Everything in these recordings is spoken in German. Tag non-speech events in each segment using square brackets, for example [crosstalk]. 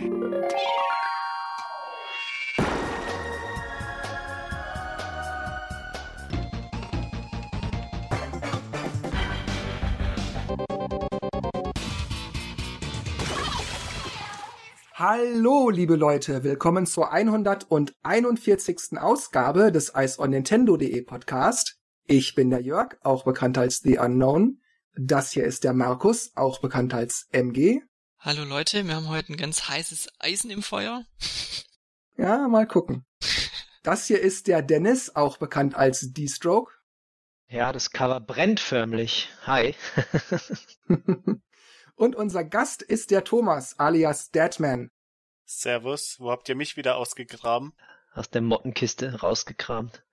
Hallo, liebe Leute, willkommen zur 141. Ausgabe des Ice on Nintendo.de Podcast. Ich bin der Jörg, auch bekannt als The Unknown. Das hier ist der Markus, auch bekannt als MG. Hallo Leute, wir haben heute ein ganz heißes Eisen im Feuer. Ja, mal gucken. Das hier ist der Dennis, auch bekannt als D-Stroke. Ja, das Cover brennt förmlich. Hi. [laughs] Und unser Gast ist der Thomas, alias Deadman. Servus, wo habt ihr mich wieder ausgegraben? Aus der Mottenkiste rausgekramt.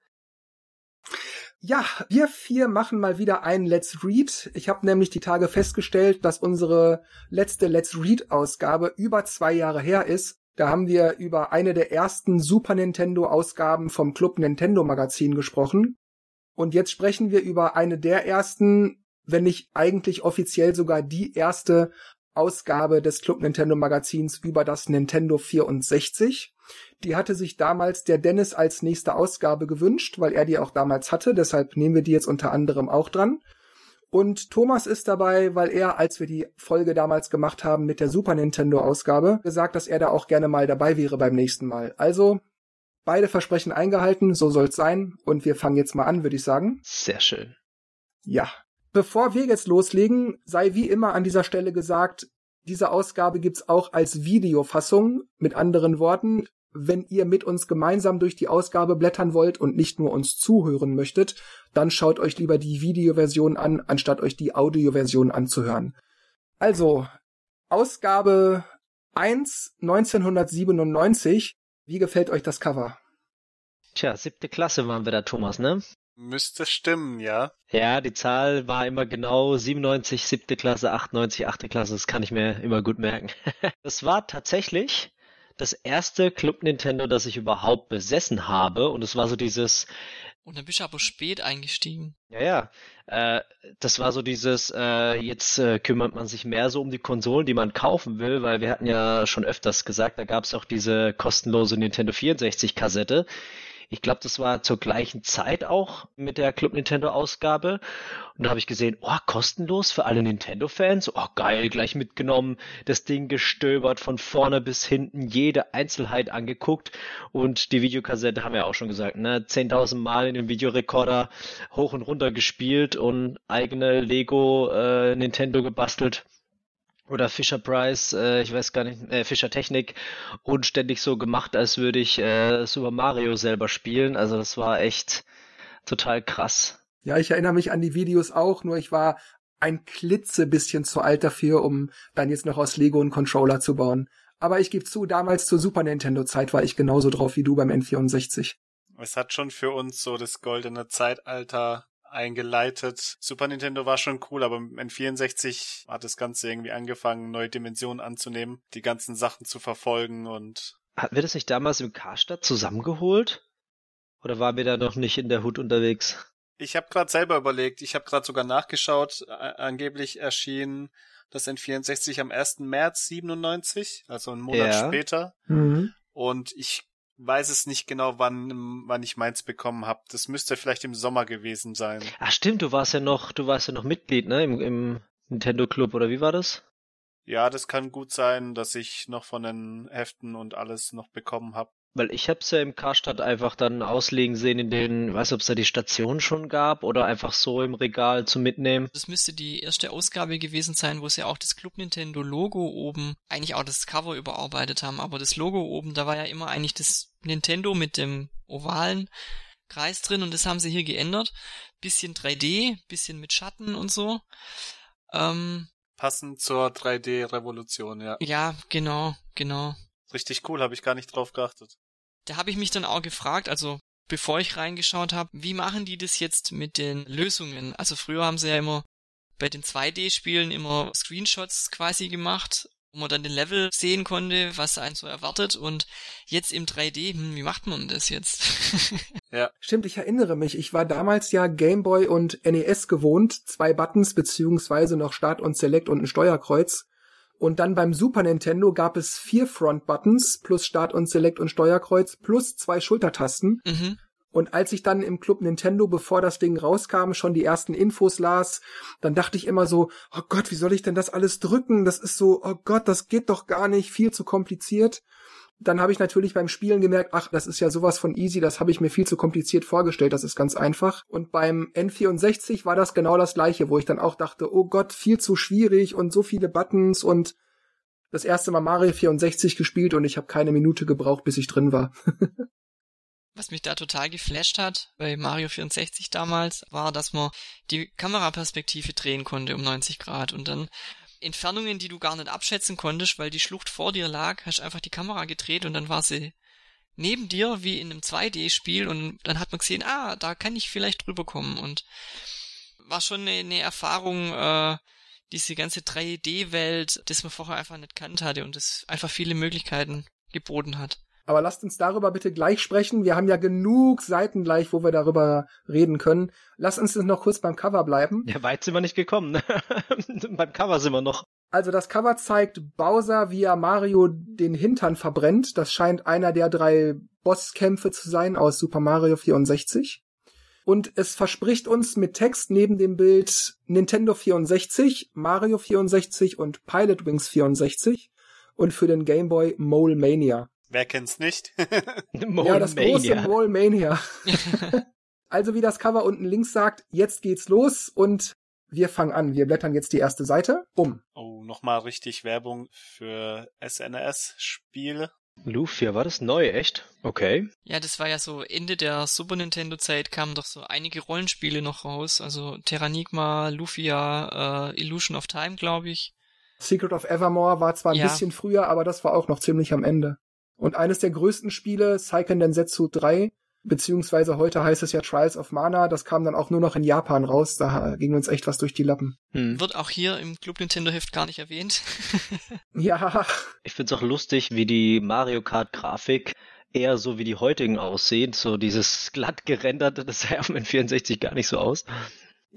Ja, wir vier machen mal wieder ein Let's Read. Ich habe nämlich die Tage festgestellt, dass unsere letzte Let's Read-Ausgabe über zwei Jahre her ist. Da haben wir über eine der ersten Super Nintendo-Ausgaben vom Club Nintendo Magazin gesprochen. Und jetzt sprechen wir über eine der ersten wenn nicht eigentlich offiziell sogar die erste Ausgabe des Club Nintendo Magazins über das Nintendo 64. Die hatte sich damals der Dennis als nächste Ausgabe gewünscht, weil er die auch damals hatte. Deshalb nehmen wir die jetzt unter anderem auch dran. Und Thomas ist dabei, weil er, als wir die Folge damals gemacht haben mit der Super Nintendo Ausgabe, gesagt, dass er da auch gerne mal dabei wäre beim nächsten Mal. Also beide Versprechen eingehalten, so soll's sein. Und wir fangen jetzt mal an, würde ich sagen. Sehr schön. Ja, Bevor wir jetzt loslegen, sei wie immer an dieser Stelle gesagt, diese Ausgabe gibt's auch als Videofassung. Mit anderen Worten, wenn ihr mit uns gemeinsam durch die Ausgabe blättern wollt und nicht nur uns zuhören möchtet, dann schaut euch lieber die Videoversion an, anstatt euch die Audioversion anzuhören. Also, Ausgabe 1 1997. Wie gefällt euch das Cover? Tja, siebte Klasse waren wir da, Thomas, ne? Müsste stimmen, ja. Ja, die Zahl war immer genau 97, siebte Klasse, 98, achte Klasse. Das kann ich mir immer gut merken. [laughs] das war tatsächlich das erste Club Nintendo, das ich überhaupt besessen habe. Und es war so dieses. Und dann bist du aber spät eingestiegen. Ja, ja. Äh, das war so dieses, äh, jetzt äh, kümmert man sich mehr so um die Konsolen, die man kaufen will, weil wir hatten ja schon öfters gesagt, da gab es auch diese kostenlose Nintendo 64 Kassette ich glaube, das war zur gleichen Zeit auch mit der Club Nintendo Ausgabe. Und da habe ich gesehen, oh, kostenlos für alle Nintendo-Fans. Oh, geil, gleich mitgenommen, das Ding gestöbert von vorne bis hinten, jede Einzelheit angeguckt. Und die Videokassette haben wir auch schon gesagt, ne? 10.000 Mal in den Videorekorder hoch und runter gespielt und eigene Lego äh, Nintendo gebastelt oder Fisher Price, äh, ich weiß gar nicht, äh, Fischer Technik und ständig so gemacht, als würde ich äh, Super Mario selber spielen. Also das war echt total krass. Ja, ich erinnere mich an die Videos auch, nur ich war ein klitze bisschen zu alt dafür, um dann jetzt noch aus Lego einen Controller zu bauen. Aber ich gebe zu, damals zur Super Nintendo Zeit war ich genauso drauf wie du beim N64. Es hat schon für uns so das goldene Zeitalter eingeleitet. Super Nintendo war schon cool, aber mit N64 hat das Ganze irgendwie angefangen, neue Dimensionen anzunehmen, die ganzen Sachen zu verfolgen und. Hatten wir das nicht damals im Karstadt zusammengeholt? Oder waren wir da noch nicht in der Hut unterwegs? Ich habe gerade selber überlegt, ich habe gerade sogar nachgeschaut, angeblich erschien das N64 am 1. März 97, also einen Monat ja. später. Mhm. Und ich weiß es nicht genau, wann, wann ich meins bekommen habe. Das müsste vielleicht im Sommer gewesen sein. Ach stimmt, du warst ja noch, du warst ja noch Mitglied, ne, im, im Nintendo Club oder wie war das? Ja, das kann gut sein, dass ich noch von den Heften und alles noch bekommen habe. Weil ich hab's ja im Karstadt einfach dann auslegen sehen in den, weiß ob es da die Station schon gab oder einfach so im Regal zum Mitnehmen. Das müsste die erste Ausgabe gewesen sein, wo sie auch das Club Nintendo Logo oben, eigentlich auch das Cover überarbeitet haben, aber das Logo oben, da war ja immer eigentlich das Nintendo mit dem ovalen Kreis drin und das haben sie hier geändert. Bisschen 3D, bisschen mit Schatten und so. Ähm, Passend zur 3D-Revolution, ja. Ja, genau, genau. Richtig cool, habe ich gar nicht drauf geachtet da habe ich mich dann auch gefragt, also bevor ich reingeschaut habe, wie machen die das jetzt mit den Lösungen? Also früher haben sie ja immer bei den 2D-Spielen immer Screenshots quasi gemacht, wo man dann den Level sehen konnte, was einen so erwartet und jetzt im 3D, hm, wie macht man das jetzt? [laughs] ja. Stimmt, ich erinnere mich, ich war damals ja Gameboy und NES gewohnt, zwei Buttons beziehungsweise noch Start und Select und ein Steuerkreuz Und dann beim Super Nintendo gab es vier Front Buttons plus Start und Select und Steuerkreuz plus zwei Schultertasten. Mhm. Und als ich dann im Club Nintendo, bevor das Ding rauskam, schon die ersten Infos las, dann dachte ich immer so, oh Gott, wie soll ich denn das alles drücken? Das ist so, oh Gott, das geht doch gar nicht, viel zu kompliziert. Dann habe ich natürlich beim Spielen gemerkt, ach, das ist ja sowas von easy, das habe ich mir viel zu kompliziert vorgestellt, das ist ganz einfach. Und beim N64 war das genau das gleiche, wo ich dann auch dachte, oh Gott, viel zu schwierig und so viele Buttons und das erste Mal Mario 64 gespielt und ich habe keine Minute gebraucht, bis ich drin war. [laughs] Was mich da total geflasht hat bei Mario 64 damals, war, dass man die Kameraperspektive drehen konnte um 90 Grad und dann Entfernungen, die du gar nicht abschätzen konntest, weil die Schlucht vor dir lag, hast einfach die Kamera gedreht und dann war sie neben dir wie in einem 2D-Spiel und dann hat man gesehen, ah, da kann ich vielleicht drüber kommen und war schon eine, eine Erfahrung, äh, diese ganze 3D-Welt, das man vorher einfach nicht kannt hatte und das einfach viele Möglichkeiten geboten hat. Aber lasst uns darüber bitte gleich sprechen. Wir haben ja genug Seiten gleich, wo wir darüber reden können. Lasst uns noch kurz beim Cover bleiben. Ja, weit sind wir nicht gekommen. Ne? [laughs] beim Cover sind wir noch. Also das Cover zeigt Bowser, wie er Mario den Hintern verbrennt. Das scheint einer der drei Bosskämpfe zu sein aus Super Mario 64. Und es verspricht uns mit Text neben dem Bild Nintendo 64, Mario 64 und Pilot Wings 64 und für den Game Boy Mole Mania. Wer kennt's nicht? [laughs] ja, das große Mallmania. [laughs] also wie das Cover unten links sagt, jetzt geht's los und wir fangen an. Wir blättern jetzt die erste Seite um. Oh, nochmal richtig Werbung für SNES-Spiele. Lufia, war das neu, echt? Okay. Ja, das war ja so Ende der Super Nintendo-Zeit kamen doch so einige Rollenspiele noch raus. Also Terranigma, Lufia, äh, Illusion of Time, glaube ich. Secret of Evermore war zwar ein ja. bisschen früher, aber das war auch noch ziemlich am Ende. Und eines der größten Spiele, Seiken Densetsu 3, beziehungsweise heute heißt es ja Trials of Mana, das kam dann auch nur noch in Japan raus, da ging uns echt was durch die Lappen. Hm. Wird auch hier im Club Nintendo Heft gar nicht erwähnt. [laughs] ja. Ich find's auch lustig, wie die Mario Kart Grafik eher so wie die heutigen aussehen, so dieses glatt gerenderte, das sah auf dem N64 gar nicht so aus.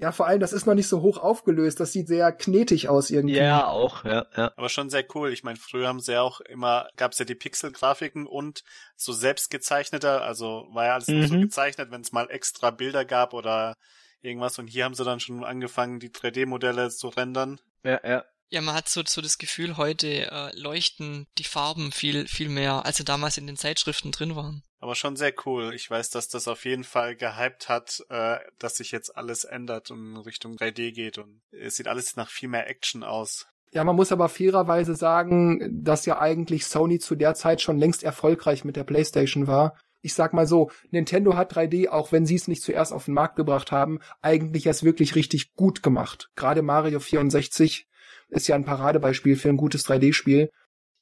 Ja, vor allem, das ist noch nicht so hoch aufgelöst. Das sieht sehr knetig aus irgendwie. Ja, auch, ja, ja. Aber schon sehr cool. Ich meine, früher haben sie ja auch immer, gab's ja die Pixel-Grafiken und so selbst gezeichneter, also war ja alles mhm. so gezeichnet, wenn es mal extra Bilder gab oder irgendwas. Und hier haben sie dann schon angefangen, die 3D-Modelle zu rendern. Ja, ja. Ja, man hat so, so das Gefühl, heute äh, leuchten die Farben viel, viel mehr, als sie damals in den Zeitschriften drin waren. Aber schon sehr cool. Ich weiß, dass das auf jeden Fall gehypt hat, äh, dass sich jetzt alles ändert und in Richtung 3D geht und es sieht alles nach viel mehr Action aus. Ja, man muss aber fairerweise sagen, dass ja eigentlich Sony zu der Zeit schon längst erfolgreich mit der PlayStation war. Ich sag mal so, Nintendo hat 3D, auch wenn sie es nicht zuerst auf den Markt gebracht haben, eigentlich erst wirklich richtig gut gemacht. Gerade Mario 64 ist ja ein Paradebeispiel für ein gutes 3D-Spiel.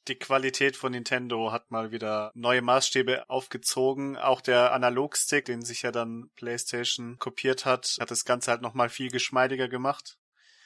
Die Qualität von Nintendo hat mal wieder neue Maßstäbe aufgezogen. Auch der Analogstick, den sich ja dann PlayStation kopiert hat, hat das Ganze halt nochmal viel geschmeidiger gemacht.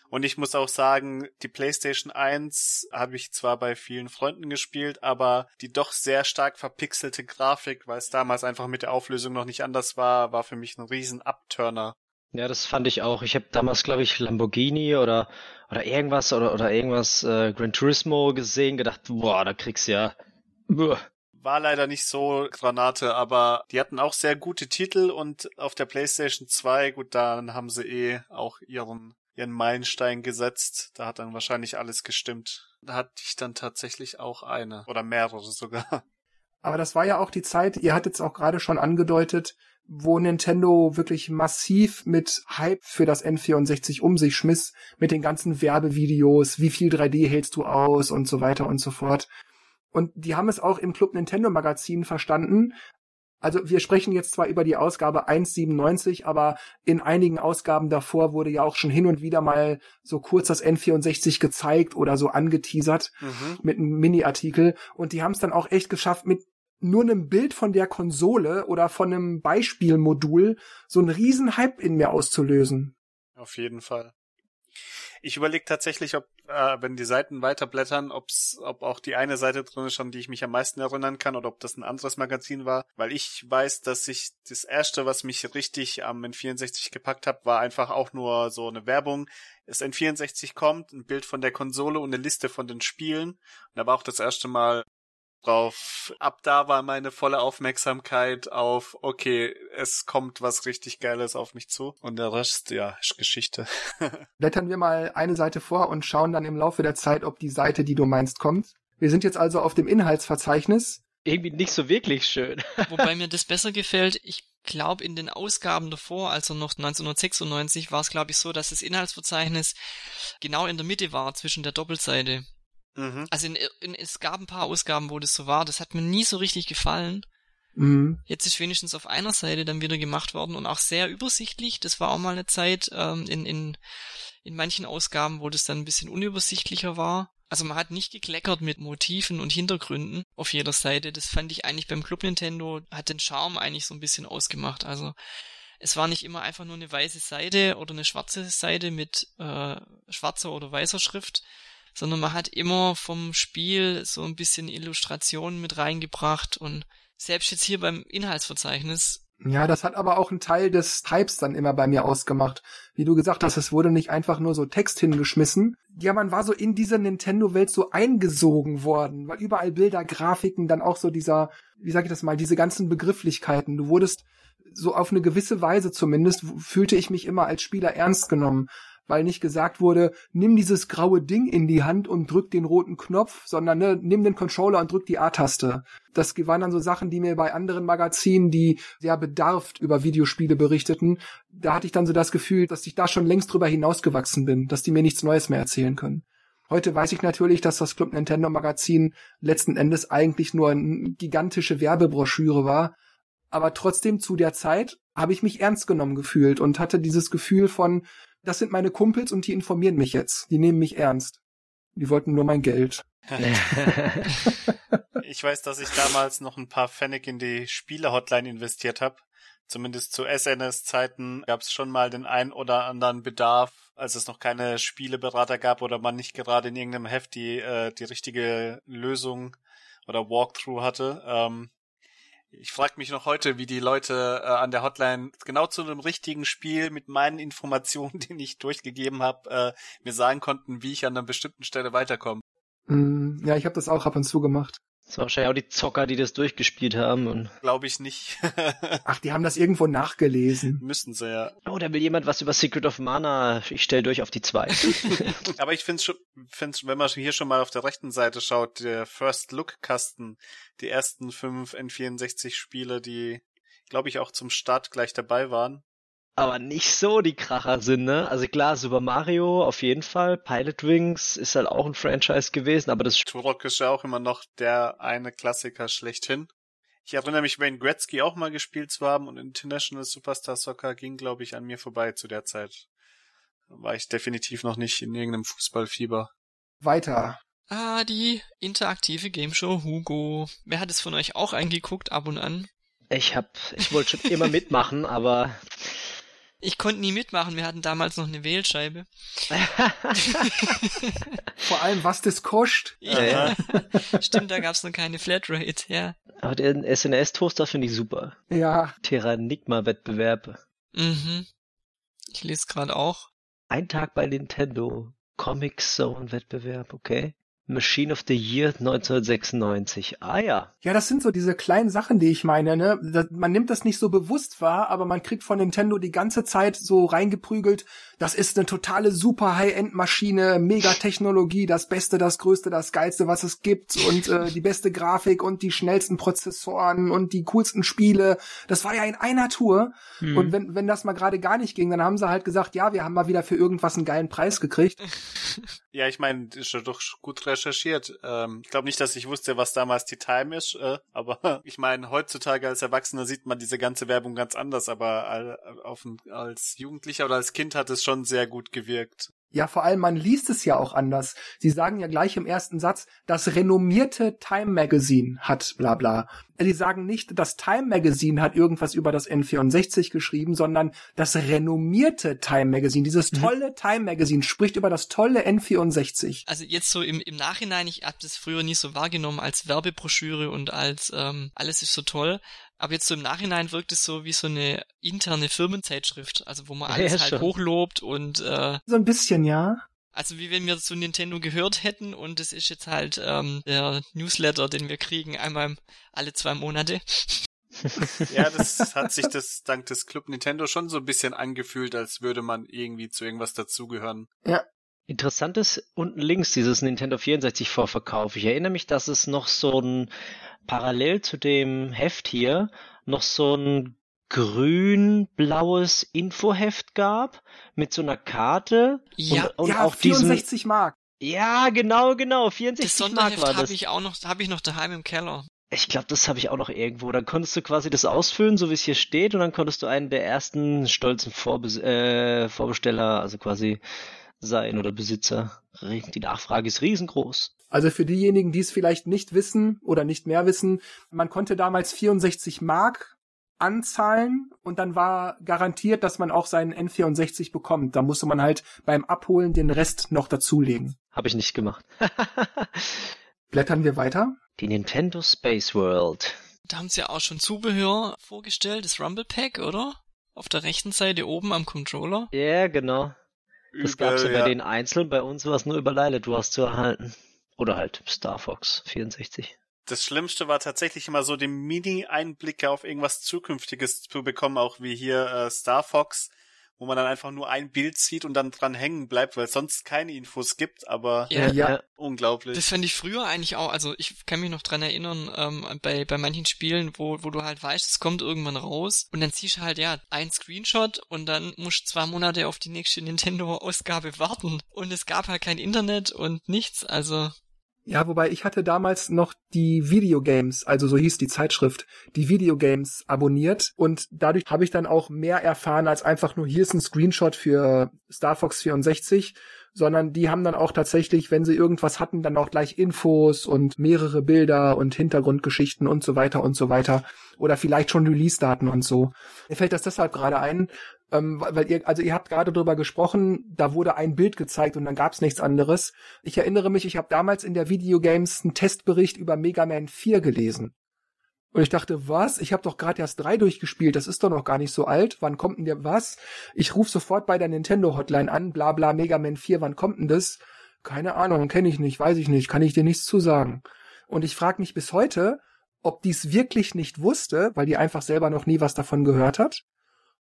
Und ich muss auch sagen, die PlayStation 1 habe ich zwar bei vielen Freunden gespielt, aber die doch sehr stark verpixelte Grafik, weil es damals einfach mit der Auflösung noch nicht anders war, war für mich ein riesen Upturner. Ja, das fand ich auch. Ich habe damals, glaube ich, Lamborghini oder oder irgendwas oder oder irgendwas äh, Gran Turismo gesehen, gedacht, boah, da kriegst du ja. Buh. War leider nicht so Granate, aber die hatten auch sehr gute Titel und auf der PlayStation 2, gut, dann haben sie eh auch ihren ihren Meilenstein gesetzt. Da hat dann wahrscheinlich alles gestimmt. Da hatte ich dann tatsächlich auch eine oder mehrere sogar. Aber das war ja auch die Zeit, ihr hattet es auch gerade schon angedeutet, wo Nintendo wirklich massiv mit Hype für das N64 um sich schmiss, mit den ganzen Werbevideos, wie viel 3D hältst du aus und so weiter und so fort. Und die haben es auch im Club Nintendo Magazin verstanden. Also wir sprechen jetzt zwar über die Ausgabe 1.97, aber in einigen Ausgaben davor wurde ja auch schon hin und wieder mal so kurz das N64 gezeigt oder so angeteasert mhm. mit einem Mini-Artikel. Und die haben es dann auch echt geschafft, mit nur einem Bild von der Konsole oder von einem Beispielmodul so einen riesen Hype in mir auszulösen. Auf jeden Fall. Ich überlege tatsächlich, ob, äh, wenn die Seiten weiterblättern, ob's, ob auch die eine Seite drin ist, an die ich mich am meisten erinnern kann, oder ob das ein anderes Magazin war. Weil ich weiß, dass ich das erste, was mich richtig am N64 gepackt hat, war einfach auch nur so eine Werbung. Es N64 kommt, ein Bild von der Konsole und eine Liste von den Spielen. Und da war auch das erste Mal drauf. Ab da war meine volle Aufmerksamkeit auf, okay, es kommt was richtig Geiles auf mich zu. Und der Rest, ja, ist Geschichte. [laughs] Blättern wir mal eine Seite vor und schauen dann im Laufe der Zeit, ob die Seite, die du meinst, kommt. Wir sind jetzt also auf dem Inhaltsverzeichnis. Irgendwie nicht so wirklich schön. [laughs] Wobei mir das besser gefällt. Ich glaube, in den Ausgaben davor, also noch 1996, war es, glaube ich, so, dass das Inhaltsverzeichnis genau in der Mitte war zwischen der Doppelseite. Mhm. Also in, in, es gab ein paar Ausgaben, wo das so war. Das hat mir nie so richtig gefallen. Mhm. Jetzt ist wenigstens auf einer Seite dann wieder gemacht worden und auch sehr übersichtlich. Das war auch mal eine Zeit ähm, in, in, in manchen Ausgaben, wo das dann ein bisschen unübersichtlicher war. Also man hat nicht gekleckert mit Motiven und Hintergründen auf jeder Seite. Das fand ich eigentlich beim Club Nintendo, hat den Charme eigentlich so ein bisschen ausgemacht. Also es war nicht immer einfach nur eine weiße Seite oder eine schwarze Seite mit äh, schwarzer oder weißer Schrift, sondern man hat immer vom Spiel so ein bisschen Illustrationen mit reingebracht und selbst jetzt hier beim Inhaltsverzeichnis. Ja, das hat aber auch einen Teil des Types dann immer bei mir ausgemacht. Wie du gesagt hast, es wurde nicht einfach nur so Text hingeschmissen. Ja, man war so in diese Nintendo-Welt so eingesogen worden, weil überall Bilder, Grafiken, dann auch so dieser, wie sag ich das mal, diese ganzen Begrifflichkeiten. Du wurdest so auf eine gewisse Weise zumindest, fühlte ich mich immer als Spieler ernst genommen weil nicht gesagt wurde, nimm dieses graue Ding in die Hand und drück den roten Knopf, sondern ne, nimm den Controller und drück die A-Taste. Das waren dann so Sachen, die mir bei anderen Magazinen, die sehr bedarft über Videospiele berichteten, da hatte ich dann so das Gefühl, dass ich da schon längst drüber hinausgewachsen bin, dass die mir nichts Neues mehr erzählen können. Heute weiß ich natürlich, dass das Club Nintendo Magazin letzten Endes eigentlich nur eine gigantische Werbebroschüre war, aber trotzdem zu der Zeit habe ich mich ernst genommen gefühlt und hatte dieses Gefühl von, das sind meine Kumpels und die informieren mich jetzt. Die nehmen mich ernst. Die wollten nur mein Geld. [laughs] ich weiß, dass ich damals noch ein paar Pfennig in die Spiele-Hotline investiert habe. Zumindest zu SNS-Zeiten gab es schon mal den ein oder anderen Bedarf, als es noch keine Spieleberater gab oder man nicht gerade in irgendeinem Heft die, äh, die richtige Lösung oder Walkthrough hatte. Ähm, ich frage mich noch heute, wie die Leute äh, an der Hotline genau zu einem richtigen Spiel mit meinen Informationen, [laughs] die ich durchgegeben habe, äh, mir sagen konnten, wie ich an einer bestimmten Stelle weiterkomme. Mm, ja, ich habe das auch ab und zu gemacht. Das war wahrscheinlich auch die Zocker, die das durchgespielt haben. Glaube ich nicht. [laughs] Ach, die haben das irgendwo nachgelesen. Müssen sie ja. Oh, da will jemand was über Secret of Mana. Ich stell durch auf die zwei. [laughs] Aber ich finde schon, find's, wenn man hier schon mal auf der rechten Seite schaut, der First Look Kasten, die ersten fünf N64 Spiele, die, glaube ich, auch zum Start gleich dabei waren aber nicht so die Kracher sind, ne? Also klar, Super Mario auf jeden Fall, Pilot Wings ist halt auch ein Franchise gewesen, aber das Turok ist ja auch immer noch der eine Klassiker schlechthin. Ich erinnere mich, Wayne Gretzky auch mal gespielt zu haben und International Superstar Soccer ging, glaube ich, an mir vorbei zu der Zeit. War ich definitiv noch nicht in irgendeinem Fußballfieber. Weiter. Ah, die interaktive Gameshow Hugo. Wer hat es von euch auch eingeguckt, ab und an? Ich hab, ich wollte schon immer mitmachen, aber ich konnte nie mitmachen, wir hatten damals noch eine Wählscheibe. [laughs] Vor allem, was das kostet. Ja, Stimmt, da gab's noch keine Flatrate, ja. Aber den SNS-Toaster finde ich super. Ja. Terranigma-Wettbewerb. Mhm. Ich lese gerade auch. Ein Tag bei Nintendo. Comic Zone-Wettbewerb, okay. Machine of the Year 1996. Ah ja. Ja, das sind so diese kleinen Sachen, die ich meine. Ne? Man nimmt das nicht so bewusst wahr, aber man kriegt von Nintendo die ganze Zeit so reingeprügelt. Das ist eine totale super High-End-Maschine, Megatechnologie, das Beste, das Größte, das Geilste, was es gibt und äh, die beste Grafik und die schnellsten Prozessoren und die coolsten Spiele. Das war ja in einer Tour. Hm. Und wenn, wenn das mal gerade gar nicht ging, dann haben sie halt gesagt, ja, wir haben mal wieder für irgendwas einen geilen Preis gekriegt. [laughs] Ja, ich meine, ist doch gut recherchiert. Ähm, ich glaube nicht, dass ich wusste, was damals die Time ist, äh, aber [laughs] ich meine, heutzutage als Erwachsener sieht man diese ganze Werbung ganz anders, aber als, auf, als Jugendlicher oder als Kind hat es schon sehr gut gewirkt. Ja, vor allem, man liest es ja auch anders. Sie sagen ja gleich im ersten Satz, das renommierte Time Magazine hat bla bla. die sagen nicht, das Time Magazine hat irgendwas über das N64 geschrieben, sondern das renommierte Time Magazine, dieses mhm. tolle mhm. Time Magazine spricht über das tolle N64. Also jetzt so im, im Nachhinein, ich habe das früher nie so wahrgenommen als Werbebroschüre und als ähm, alles ist so toll. Aber jetzt so im Nachhinein wirkt es so wie so eine interne Firmenzeitschrift, also wo man alles ja, halt schon. hochlobt und äh, so ein bisschen, ja. Also wie wenn wir zu Nintendo gehört hätten und es ist jetzt halt ähm, der Newsletter, den wir kriegen, einmal alle zwei Monate. ja, das hat sich das dank des Club Nintendo schon so ein bisschen angefühlt, als würde man irgendwie zu irgendwas dazugehören. Ja. Interessant ist unten links dieses Nintendo 64 Vorverkauf. Ich erinnere mich, dass es noch so ein parallel zu dem Heft hier noch so ein grün-blaues Infoheft gab mit so einer Karte ja, und, und ja, auch 64 diesen, Mark. Ja, genau, genau, 64 das Mark war das. habe ich auch noch, habe ich noch daheim im Keller. Ich glaube, das habe ich auch noch irgendwo. Dann konntest du quasi das ausfüllen, so wie es hier steht, und dann konntest du einen der ersten stolzen Vorbes äh, Vorbesteller, also quasi sein oder Besitzer. Die Nachfrage ist riesengroß. Also für diejenigen, die es vielleicht nicht wissen oder nicht mehr wissen, man konnte damals 64 Mark anzahlen und dann war garantiert, dass man auch seinen N64 bekommt. Da musste man halt beim Abholen den Rest noch dazulegen. Habe ich nicht gemacht. [laughs] Blättern wir weiter. Die Nintendo Space World. Da haben sie ja auch schon Zubehör vorgestellt, das Rumble Pack, oder? Auf der rechten Seite oben am Controller. Ja, genau. Das gab es ja bei den einzeln, bei uns war es nur über was zu erhalten. Oder halt Star Fox 64 das Schlimmste war tatsächlich immer so, die Mini-Einblicke auf irgendwas Zukünftiges zu bekommen, auch wie hier äh, Star Fox, wo man dann einfach nur ein Bild sieht und dann dran hängen bleibt, weil es sonst keine Infos gibt, aber ja, ja. unglaublich. Das fand ich früher eigentlich auch, also ich kann mich noch dran erinnern, ähm, bei, bei manchen Spielen, wo, wo du halt weißt, es kommt irgendwann raus und dann ziehst du halt, ja, ein Screenshot und dann musst du zwei Monate auf die nächste Nintendo-Ausgabe warten und es gab halt kein Internet und nichts, also ja, wobei ich hatte damals noch die Videogames, also so hieß die Zeitschrift, die Videogames abonniert. Und dadurch habe ich dann auch mehr erfahren als einfach nur hier ist ein Screenshot für Star Fox 64, sondern die haben dann auch tatsächlich, wenn sie irgendwas hatten, dann auch gleich Infos und mehrere Bilder und Hintergrundgeschichten und so weiter und so weiter oder vielleicht schon Release-Daten und so. Mir fällt das deshalb gerade ein, ähm, weil ihr, also ihr habt gerade drüber gesprochen, da wurde ein Bild gezeigt und dann gab's nichts anderes. Ich erinnere mich, ich habe damals in der Videogames einen Testbericht über Mega Man 4 gelesen. Und ich dachte, was? Ich habe doch gerade erst drei durchgespielt, das ist doch noch gar nicht so alt. Wann kommt denn der was? Ich rufe sofort bei der Nintendo Hotline an, bla bla Mega Man 4, wann kommt denn das? Keine Ahnung, kenne ich nicht, weiß ich nicht, kann ich dir nichts zu sagen. Und ich frage mich bis heute, ob dies wirklich nicht wusste, weil die einfach selber noch nie was davon gehört hat,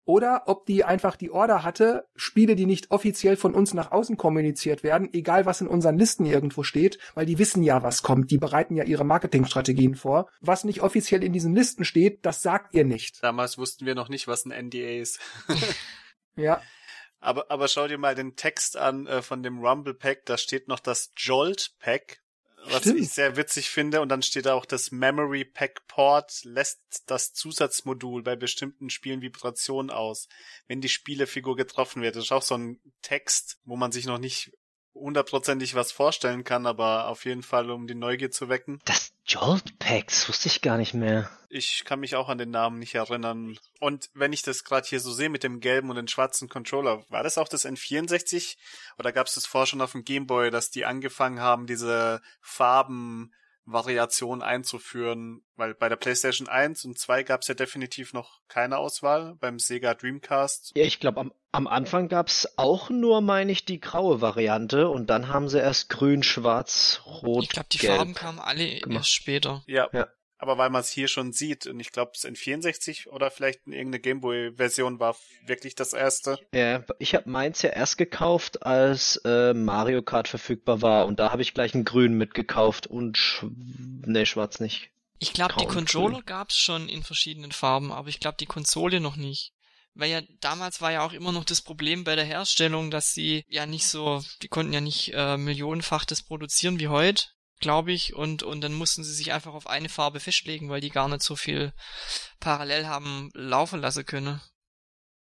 oder ob die einfach die Order hatte, Spiele, die nicht offiziell von uns nach außen kommuniziert werden, egal was in unseren Listen irgendwo steht, weil die wissen ja, was kommt, die bereiten ja ihre Marketingstrategien vor. Was nicht offiziell in diesen Listen steht, das sagt ihr nicht. Damals wussten wir noch nicht, was ein NDA ist. [laughs] ja. Aber, aber schau dir mal den Text an äh, von dem Rumble Pack, da steht noch das Jolt Pack was Stimmt. ich sehr witzig finde. Und dann steht da auch, das Memory Pack Port lässt das Zusatzmodul bei bestimmten Spielen Vibration aus, wenn die Spielefigur getroffen wird. Das ist auch so ein Text, wo man sich noch nicht hundertprozentig was vorstellen kann, aber auf jeden Fall, um die Neugier zu wecken. Das Jolt Packs wusste ich gar nicht mehr. Ich kann mich auch an den Namen nicht erinnern. Und wenn ich das gerade hier so sehe mit dem gelben und dem schwarzen Controller, war das auch das N64 oder gab es das vorher schon auf dem Gameboy, dass die angefangen haben, diese Farben Variation einzuführen, weil bei der PlayStation 1 und 2 gab es ja definitiv noch keine Auswahl, beim Sega Dreamcast. Ja, ich glaube, am, am Anfang gab es auch nur, meine ich, die graue Variante und dann haben sie erst grün, schwarz, rot. Ich glaube, die gelb Farben kamen alle gemacht. erst später. Ja. ja aber weil man es hier schon sieht, und ich glaube, es in 64 oder vielleicht in irgendeine Gameboy-Version war wirklich das erste. Ja, ich habe meins ja erst gekauft, als äh, Mario Kart verfügbar war und da habe ich gleich einen grün mitgekauft und sch ne, schwarz nicht. Ich glaube, die Controller gab es schon in verschiedenen Farben, aber ich glaube, die Konsole noch nicht. Weil ja damals war ja auch immer noch das Problem bei der Herstellung, dass sie ja nicht so, die konnten ja nicht äh, millionenfach das produzieren wie heute glaube ich, und, und dann mussten sie sich einfach auf eine Farbe festlegen, weil die gar nicht so viel parallel haben laufen lassen können.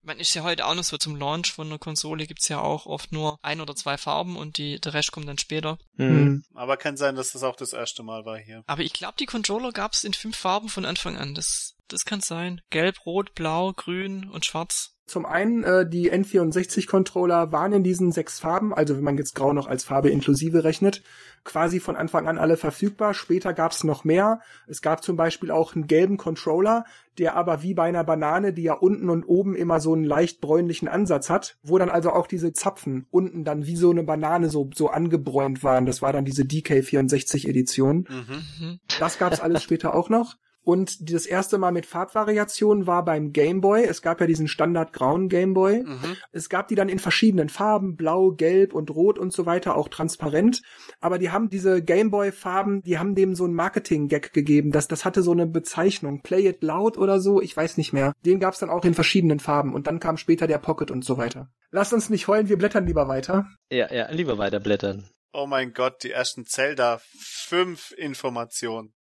Man ist ja heute auch noch so zum Launch von einer Konsole gibt's ja auch oft nur ein oder zwei Farben und die, der Rest kommt dann später. Mhm. Aber kann sein, dass das auch das erste Mal war hier. Aber ich glaube, die Controller gab's in fünf Farben von Anfang an. Das, das kann sein. Gelb, Rot, Blau, Grün und Schwarz. Zum einen, äh, die N64-Controller waren in diesen sechs Farben, also wenn man jetzt Grau noch als Farbe inklusive rechnet, quasi von Anfang an alle verfügbar. Später gab's noch mehr. Es gab zum Beispiel auch einen gelben Controller, der aber wie bei einer Banane, die ja unten und oben immer so einen leicht bräunlichen Ansatz hat, wo dann also auch diese Zapfen unten dann wie so eine Banane so, so angebräunt waren. Das war dann diese DK64-Edition. Mhm. Das gab's alles später auch noch. Und das erste Mal mit Farbvariationen war beim Game Boy. Es gab ja diesen Standard grauen Game Boy. Mhm. Es gab die dann in verschiedenen Farben, blau, gelb und rot und so weiter, auch transparent. Aber die haben diese Game Boy Farben, die haben dem so einen Marketing-Gag gegeben. Das, das hatte so eine Bezeichnung. Play it loud oder so, ich weiß nicht mehr. Den gab's dann auch in verschiedenen Farben. Und dann kam später der Pocket und so weiter. Lasst uns nicht heulen, wir blättern lieber weiter. Ja, ja, lieber weiter blättern. Oh mein Gott, die ersten Zelda 5 Informationen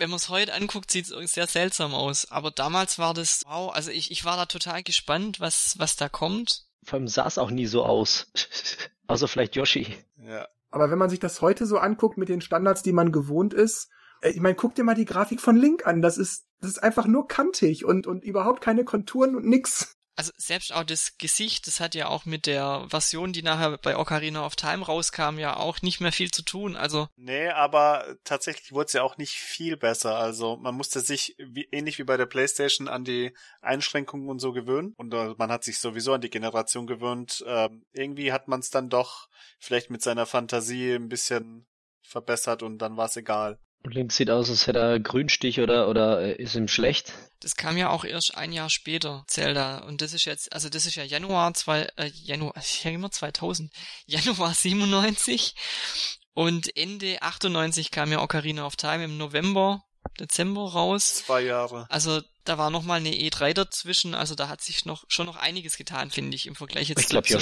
wenn man es heute anguckt, sieht es sehr seltsam aus. Aber damals war das, wow, also ich, ich war da total gespannt, was, was da kommt. Vor allem sah es auch nie so aus. [laughs] Außer vielleicht Yoshi. Ja. Aber wenn man sich das heute so anguckt mit den Standards, die man gewohnt ist, äh, ich meine, guck dir mal die Grafik von Link an. Das ist, das ist einfach nur kantig und, und überhaupt keine Konturen und nix also selbst auch das Gesicht, das hat ja auch mit der Version, die nachher bei Ocarina of Time rauskam, ja auch nicht mehr viel zu tun. Also nee, aber tatsächlich wurde es ja auch nicht viel besser. Also man musste sich wie, ähnlich wie bei der PlayStation an die Einschränkungen und so gewöhnen und uh, man hat sich sowieso an die Generation gewöhnt. Ähm, irgendwie hat man es dann doch vielleicht mit seiner Fantasie ein bisschen verbessert und dann war es egal. Link sieht aus, als hätte er Grünstich oder, oder äh, ist ihm schlecht. Das kam ja auch erst ein Jahr später, Zelda. Und das ist jetzt, also das ist ja Januar zwei, äh, Januar, ich hänge immer 2000. [laughs] Januar 97. Und Ende 98 kam ja Ocarina of Time im November, Dezember raus. Zwei Jahre. Also da war noch mal eine E3 dazwischen, also da hat sich noch schon noch einiges getan, finde ich, im Vergleich jetzt ich glaub, zu,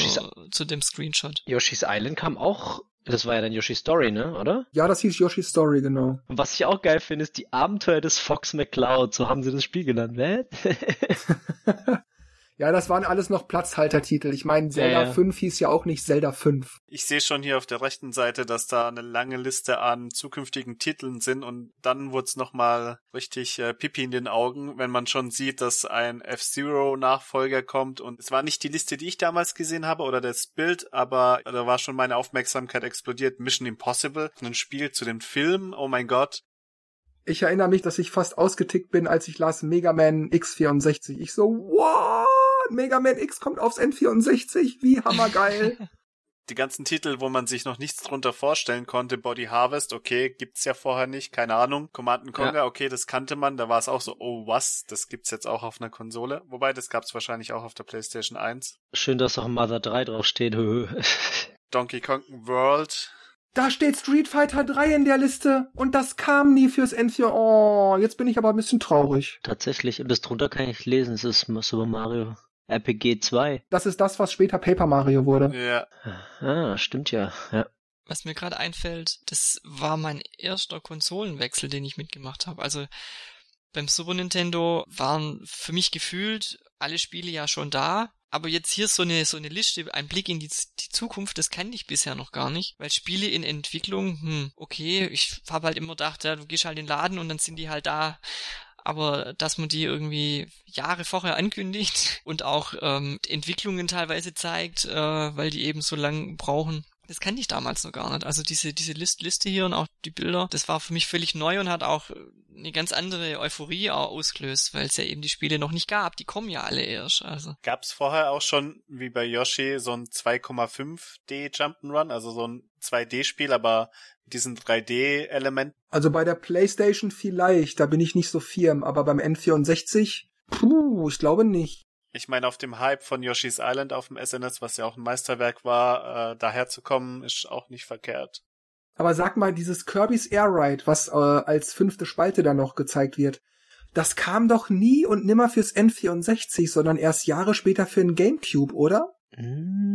zu, dem Screenshot. Yoshi's Island kam auch das war ja dann Yoshi's Story, ne, oder? Ja, das hieß Yoshi's Story, genau. Und was ich auch geil finde, ist die Abenteuer des Fox McCloud. So haben sie das Spiel genannt, ne? [laughs] [laughs] Ja, das waren alles noch Platzhaltertitel. Ich meine, Zelda ja, ja. 5 hieß ja auch nicht Zelda 5. Ich sehe schon hier auf der rechten Seite, dass da eine lange Liste an zukünftigen Titeln sind und dann wurde es nochmal richtig äh, pipi in den Augen, wenn man schon sieht, dass ein F-Zero-Nachfolger kommt und es war nicht die Liste, die ich damals gesehen habe oder das Bild, aber da war schon meine Aufmerksamkeit explodiert. Mission Impossible, ein Spiel zu dem Film, oh mein Gott, ich erinnere mich, dass ich fast ausgetickt bin, als ich las Mega Man X64. Ich so, what? Mega Man X kommt aufs N64? Wie hammergeil. [laughs] Die ganzen Titel, wo man sich noch nichts drunter vorstellen konnte, Body Harvest, okay, gibt's ja vorher nicht, keine Ahnung. Command Conquer, ja. okay, das kannte man, da war es auch so, oh was, das gibt's jetzt auch auf einer Konsole. Wobei, das gab's wahrscheinlich auch auf der PlayStation 1. Schön, dass auch Mother 3 draufsteht. [laughs] Donkey Kong World, da steht Street Fighter 3 in der Liste und das kam nie fürs N4. Oh, jetzt bin ich aber ein bisschen traurig. Tatsächlich, das drunter kann ich lesen, es ist Super Mario RPG 2. Das ist das, was später Paper Mario wurde. Ja. Ah, stimmt ja. ja. Was mir gerade einfällt, das war mein erster Konsolenwechsel, den ich mitgemacht habe. Also beim Super Nintendo waren für mich gefühlt alle Spiele ja schon da aber jetzt hier so eine, so eine Liste, ein Blick in die, die Zukunft, das kannte ich bisher noch gar nicht. Weil Spiele in Entwicklung, hm, okay, ich habe halt immer gedacht, ja, du gehst halt in den Laden und dann sind die halt da. Aber dass man die irgendwie Jahre vorher ankündigt [laughs] und auch ähm, Entwicklungen teilweise zeigt, äh, weil die eben so lang brauchen, das kannte ich damals noch gar nicht. Also diese, diese List, Liste hier und auch die Bilder, das war für mich völlig neu und hat auch eine ganz andere Euphorie ausgelöst, weil es ja eben die Spiele noch nicht gab. Die kommen ja alle erst. Also. Gab es vorher auch schon, wie bei Yoshi, so ein 2,5D Jump'n'Run, also so ein 2D-Spiel, aber mit diesen 3D-Elementen? Also bei der PlayStation vielleicht, da bin ich nicht so firm, aber beim N64, puh, ich glaube nicht ich meine, auf dem Hype von Yoshi's Island auf dem SNS, was ja auch ein Meisterwerk war, äh, daherzukommen, ist auch nicht verkehrt. Aber sag mal, dieses Kirby's Air Ride, was äh, als fünfte Spalte da noch gezeigt wird, das kam doch nie und nimmer fürs N64, sondern erst Jahre später für den Gamecube, oder?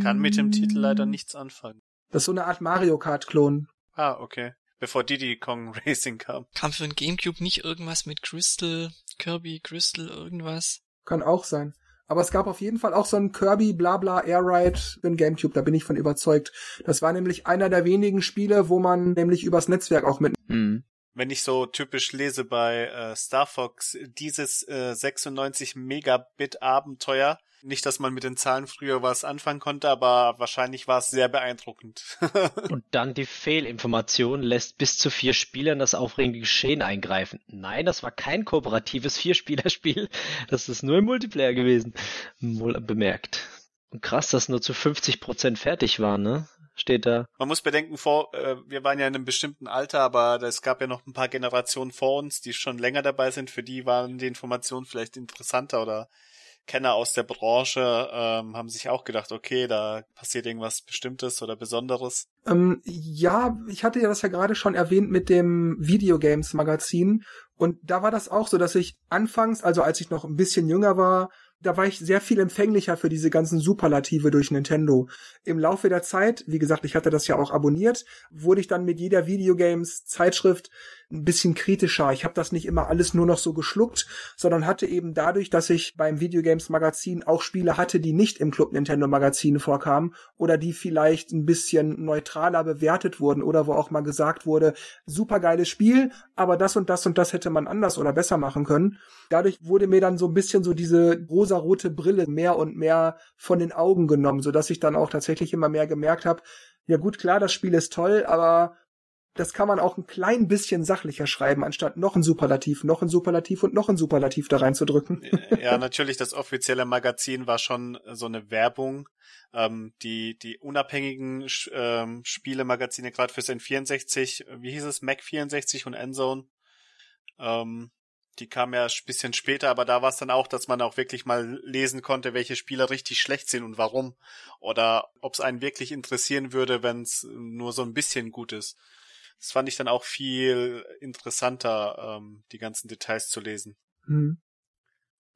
Kann mit dem Titel leider nichts anfangen. Das ist so eine Art Mario Kart-Klon. Ah, okay. Bevor Diddy Kong [laughs] Racing kam. Kam für den Gamecube nicht irgendwas mit Crystal, Kirby, Crystal, irgendwas? Kann auch sein. Aber es gab auf jeden Fall auch so ein Kirby Blabla Air Ride in GameCube, da bin ich von überzeugt. Das war nämlich einer der wenigen Spiele, wo man nämlich übers Netzwerk auch mit. Mhm. Wenn ich so typisch lese bei äh, Star Fox, dieses äh, 96 Megabit Abenteuer, nicht, dass man mit den Zahlen früher was anfangen konnte, aber wahrscheinlich war es sehr beeindruckend. [laughs] Und dann die Fehlinformation lässt bis zu vier Spielern das aufregende Geschehen eingreifen. Nein, das war kein kooperatives [laughs] Vierspielerspiel. Das ist nur im Multiplayer gewesen. Wohl bemerkt. Und krass, dass nur zu 50 Prozent fertig war, ne? Steht da. Man muss bedenken, vor, äh, wir waren ja in einem bestimmten Alter, aber es gab ja noch ein paar Generationen vor uns, die schon länger dabei sind. Für die waren die Informationen vielleicht interessanter oder Kenner aus der Branche ähm, haben sich auch gedacht, okay, da passiert irgendwas Bestimmtes oder Besonderes. Ähm, ja, ich hatte ja das ja gerade schon erwähnt mit dem Videogames Magazin und da war das auch so, dass ich anfangs, also als ich noch ein bisschen jünger war, da war ich sehr viel empfänglicher für diese ganzen Superlative durch Nintendo. Im Laufe der Zeit, wie gesagt, ich hatte das ja auch abonniert, wurde ich dann mit jeder Videogames Zeitschrift ein bisschen kritischer. Ich habe das nicht immer alles nur noch so geschluckt, sondern hatte eben dadurch, dass ich beim Videogames Magazin auch Spiele hatte, die nicht im Club Nintendo Magazin vorkamen oder die vielleicht ein bisschen neutraler bewertet wurden oder wo auch mal gesagt wurde, supergeiles Spiel, aber das und das und das hätte man anders oder besser machen können. Dadurch wurde mir dann so ein bisschen so diese rosarote Brille mehr und mehr von den Augen genommen, so dass ich dann auch tatsächlich immer mehr gemerkt habe, ja gut, klar, das Spiel ist toll, aber das kann man auch ein klein bisschen sachlicher schreiben, anstatt noch ein Superlativ, noch ein Superlativ und noch ein Superlativ da reinzudrücken. Ja, natürlich, das offizielle Magazin war schon so eine Werbung. Ähm, die, die unabhängigen ähm, Spielemagazine, gerade fürs N64, wie hieß es, Mac 64 und Endzone, ähm, die kam ja ein bisschen später, aber da war es dann auch, dass man auch wirklich mal lesen konnte, welche Spieler richtig schlecht sind und warum. Oder ob es einen wirklich interessieren würde, wenn es nur so ein bisschen gut ist das fand ich dann auch viel interessanter, ähm, die ganzen Details zu lesen. Hm.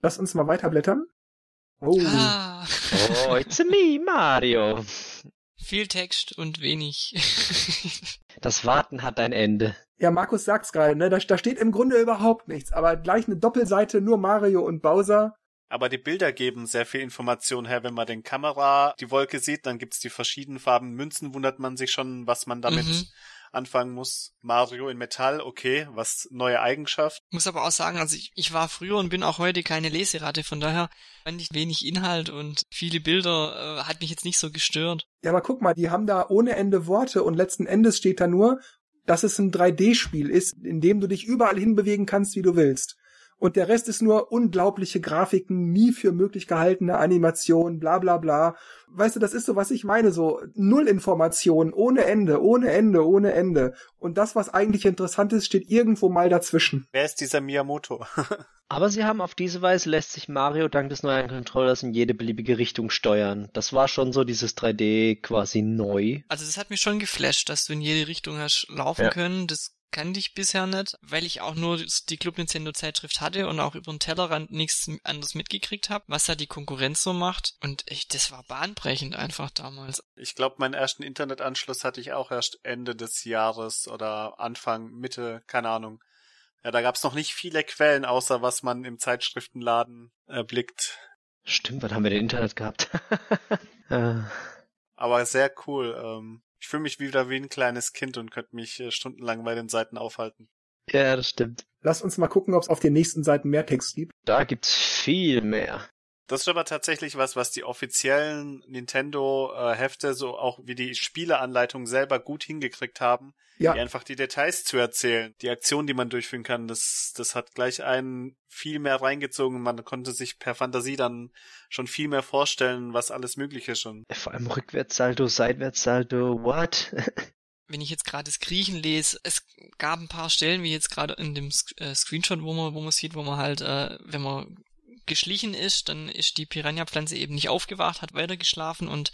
Lass uns mal weiterblättern. Oh. Ah. oh, it's me, Mario. Viel Text und wenig. [laughs] das Warten hat ein Ende. Ja, Markus sagt's gerade, ne? Da, da steht im Grunde überhaupt nichts, aber gleich eine Doppelseite, nur Mario und Bowser. Aber die Bilder geben sehr viel Information her. Wenn man den Kamera die Wolke sieht, dann gibt's die verschiedenen Farben Münzen, wundert man sich schon, was man damit mhm anfangen muss. Mario in Metall, okay, was neue Eigenschaft. Muss aber auch sagen, also ich, ich war früher und bin auch heute keine Leseratte, von daher fand ich wenig Inhalt und viele Bilder äh, hat mich jetzt nicht so gestört. Ja, aber guck mal, die haben da ohne Ende Worte und letzten Endes steht da nur, dass es ein 3D-Spiel ist, in dem du dich überall hinbewegen kannst, wie du willst und der Rest ist nur unglaubliche Grafiken, nie für möglich gehaltene Animation, bla bla bla. Weißt du, das ist so, was ich meine, so null Information, ohne Ende, ohne Ende, ohne Ende. Und das, was eigentlich interessant ist, steht irgendwo mal dazwischen. Wer ist dieser Miyamoto? [laughs] Aber sie haben auf diese Weise lässt sich Mario dank des neuen Controllers in jede beliebige Richtung steuern. Das war schon so dieses 3D quasi neu. Also das hat mich schon geflasht, dass du in jede Richtung hast laufen ja. können. Das kannte ich bisher nicht, weil ich auch nur die Club Nintendo Zeitschrift hatte und auch über den Tellerrand nichts anderes mitgekriegt habe, was da die Konkurrenz so macht. Und ich, das war bahnbrechend einfach damals. Ich glaube, meinen ersten Internetanschluss hatte ich auch erst Ende des Jahres oder Anfang, Mitte, keine Ahnung. Ja, da gab's noch nicht viele Quellen, außer was man im Zeitschriftenladen erblickt. Stimmt, wann haben wir denn Internet gehabt? [laughs] Aber sehr cool. Ähm, ich fühle mich wieder wie ein kleines Kind und könnte mich äh, stundenlang bei den Seiten aufhalten. Ja, das stimmt. Lass uns mal gucken, ob es auf den nächsten Seiten mehr Text gibt. Da gibt's viel mehr. Das ist aber tatsächlich was, was die offiziellen Nintendo-Hefte, so auch wie die Spieleanleitung selber gut hingekriegt haben, ja. die einfach die Details zu erzählen. Die Aktion, die man durchführen kann, das, das hat gleich einen viel mehr reingezogen. Man konnte sich per Fantasie dann schon viel mehr vorstellen, was alles Mögliche schon. Vor allem Rückwärtssalto, Seitwärtssalto, what? [laughs] wenn ich jetzt gerade das Griechen lese, es gab ein paar Stellen, wie jetzt gerade in dem äh, Screenshot, wo man, wo man sieht, wo man halt, äh, wenn man geschlichen ist, dann ist die Piranha-Pflanze eben nicht aufgewacht, hat weiter geschlafen und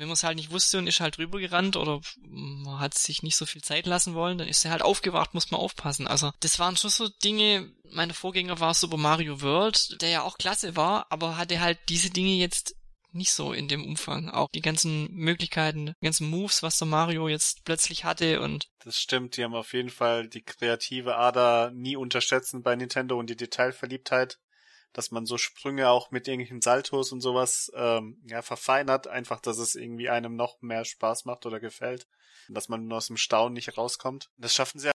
wenn man es halt nicht wusste und ist halt rübergerannt oder man hat sich nicht so viel Zeit lassen wollen, dann ist er halt aufgewacht, muss man aufpassen. Also das waren schon so Dinge, meine Vorgänger war Super Mario World, der ja auch klasse war, aber hatte halt diese Dinge jetzt nicht so in dem Umfang. Auch die ganzen Möglichkeiten, die ganzen Moves, was der Mario jetzt plötzlich hatte und. Das stimmt, die haben auf jeden Fall die kreative Ader nie unterschätzen bei Nintendo und die Detailverliebtheit dass man so Sprünge auch mit irgendwelchen Saltos und sowas ähm, ja verfeinert, einfach, dass es irgendwie einem noch mehr Spaß macht oder gefällt, dass man aus dem Staunen nicht rauskommt. Das schaffen sie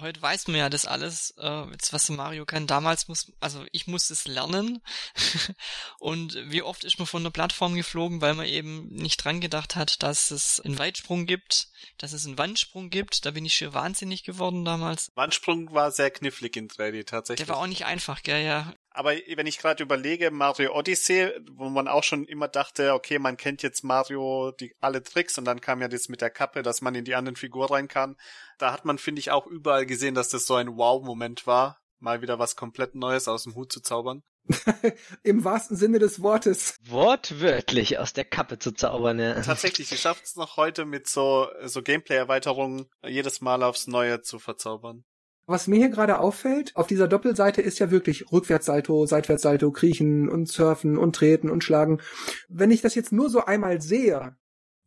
heute weiß man ja das alles, äh, jetzt was Mario kann. Damals muss, also ich musste es lernen. [laughs] und wie oft ist man von der Plattform geflogen, weil man eben nicht dran gedacht hat, dass es einen Weitsprung gibt, dass es einen Wandsprung gibt. Da bin ich schon wahnsinnig geworden damals. Wandsprung war sehr knifflig in 3D tatsächlich. Der war auch nicht einfach, gell, ja. Aber wenn ich gerade überlege, Mario Odyssey, wo man auch schon immer dachte, okay, man kennt jetzt Mario die alle Tricks und dann kam ja das mit der Kappe, dass man in die anderen Figur rein kann. Da hat man, finde ich, auch überall gesehen, dass das so ein Wow-Moment war, mal wieder was komplett Neues aus dem Hut zu zaubern. [laughs] Im wahrsten Sinne des Wortes. Wortwörtlich aus der Kappe zu zaubern, ja. Tatsächlich, sie schafft es noch heute mit so, so Gameplay-Erweiterungen jedes Mal aufs Neue zu verzaubern. Was mir hier gerade auffällt, auf dieser Doppelseite ist ja wirklich Rückwärtssalto, Seitwärtssalto, Kriechen und Surfen und Treten und Schlagen. Wenn ich das jetzt nur so einmal sehe,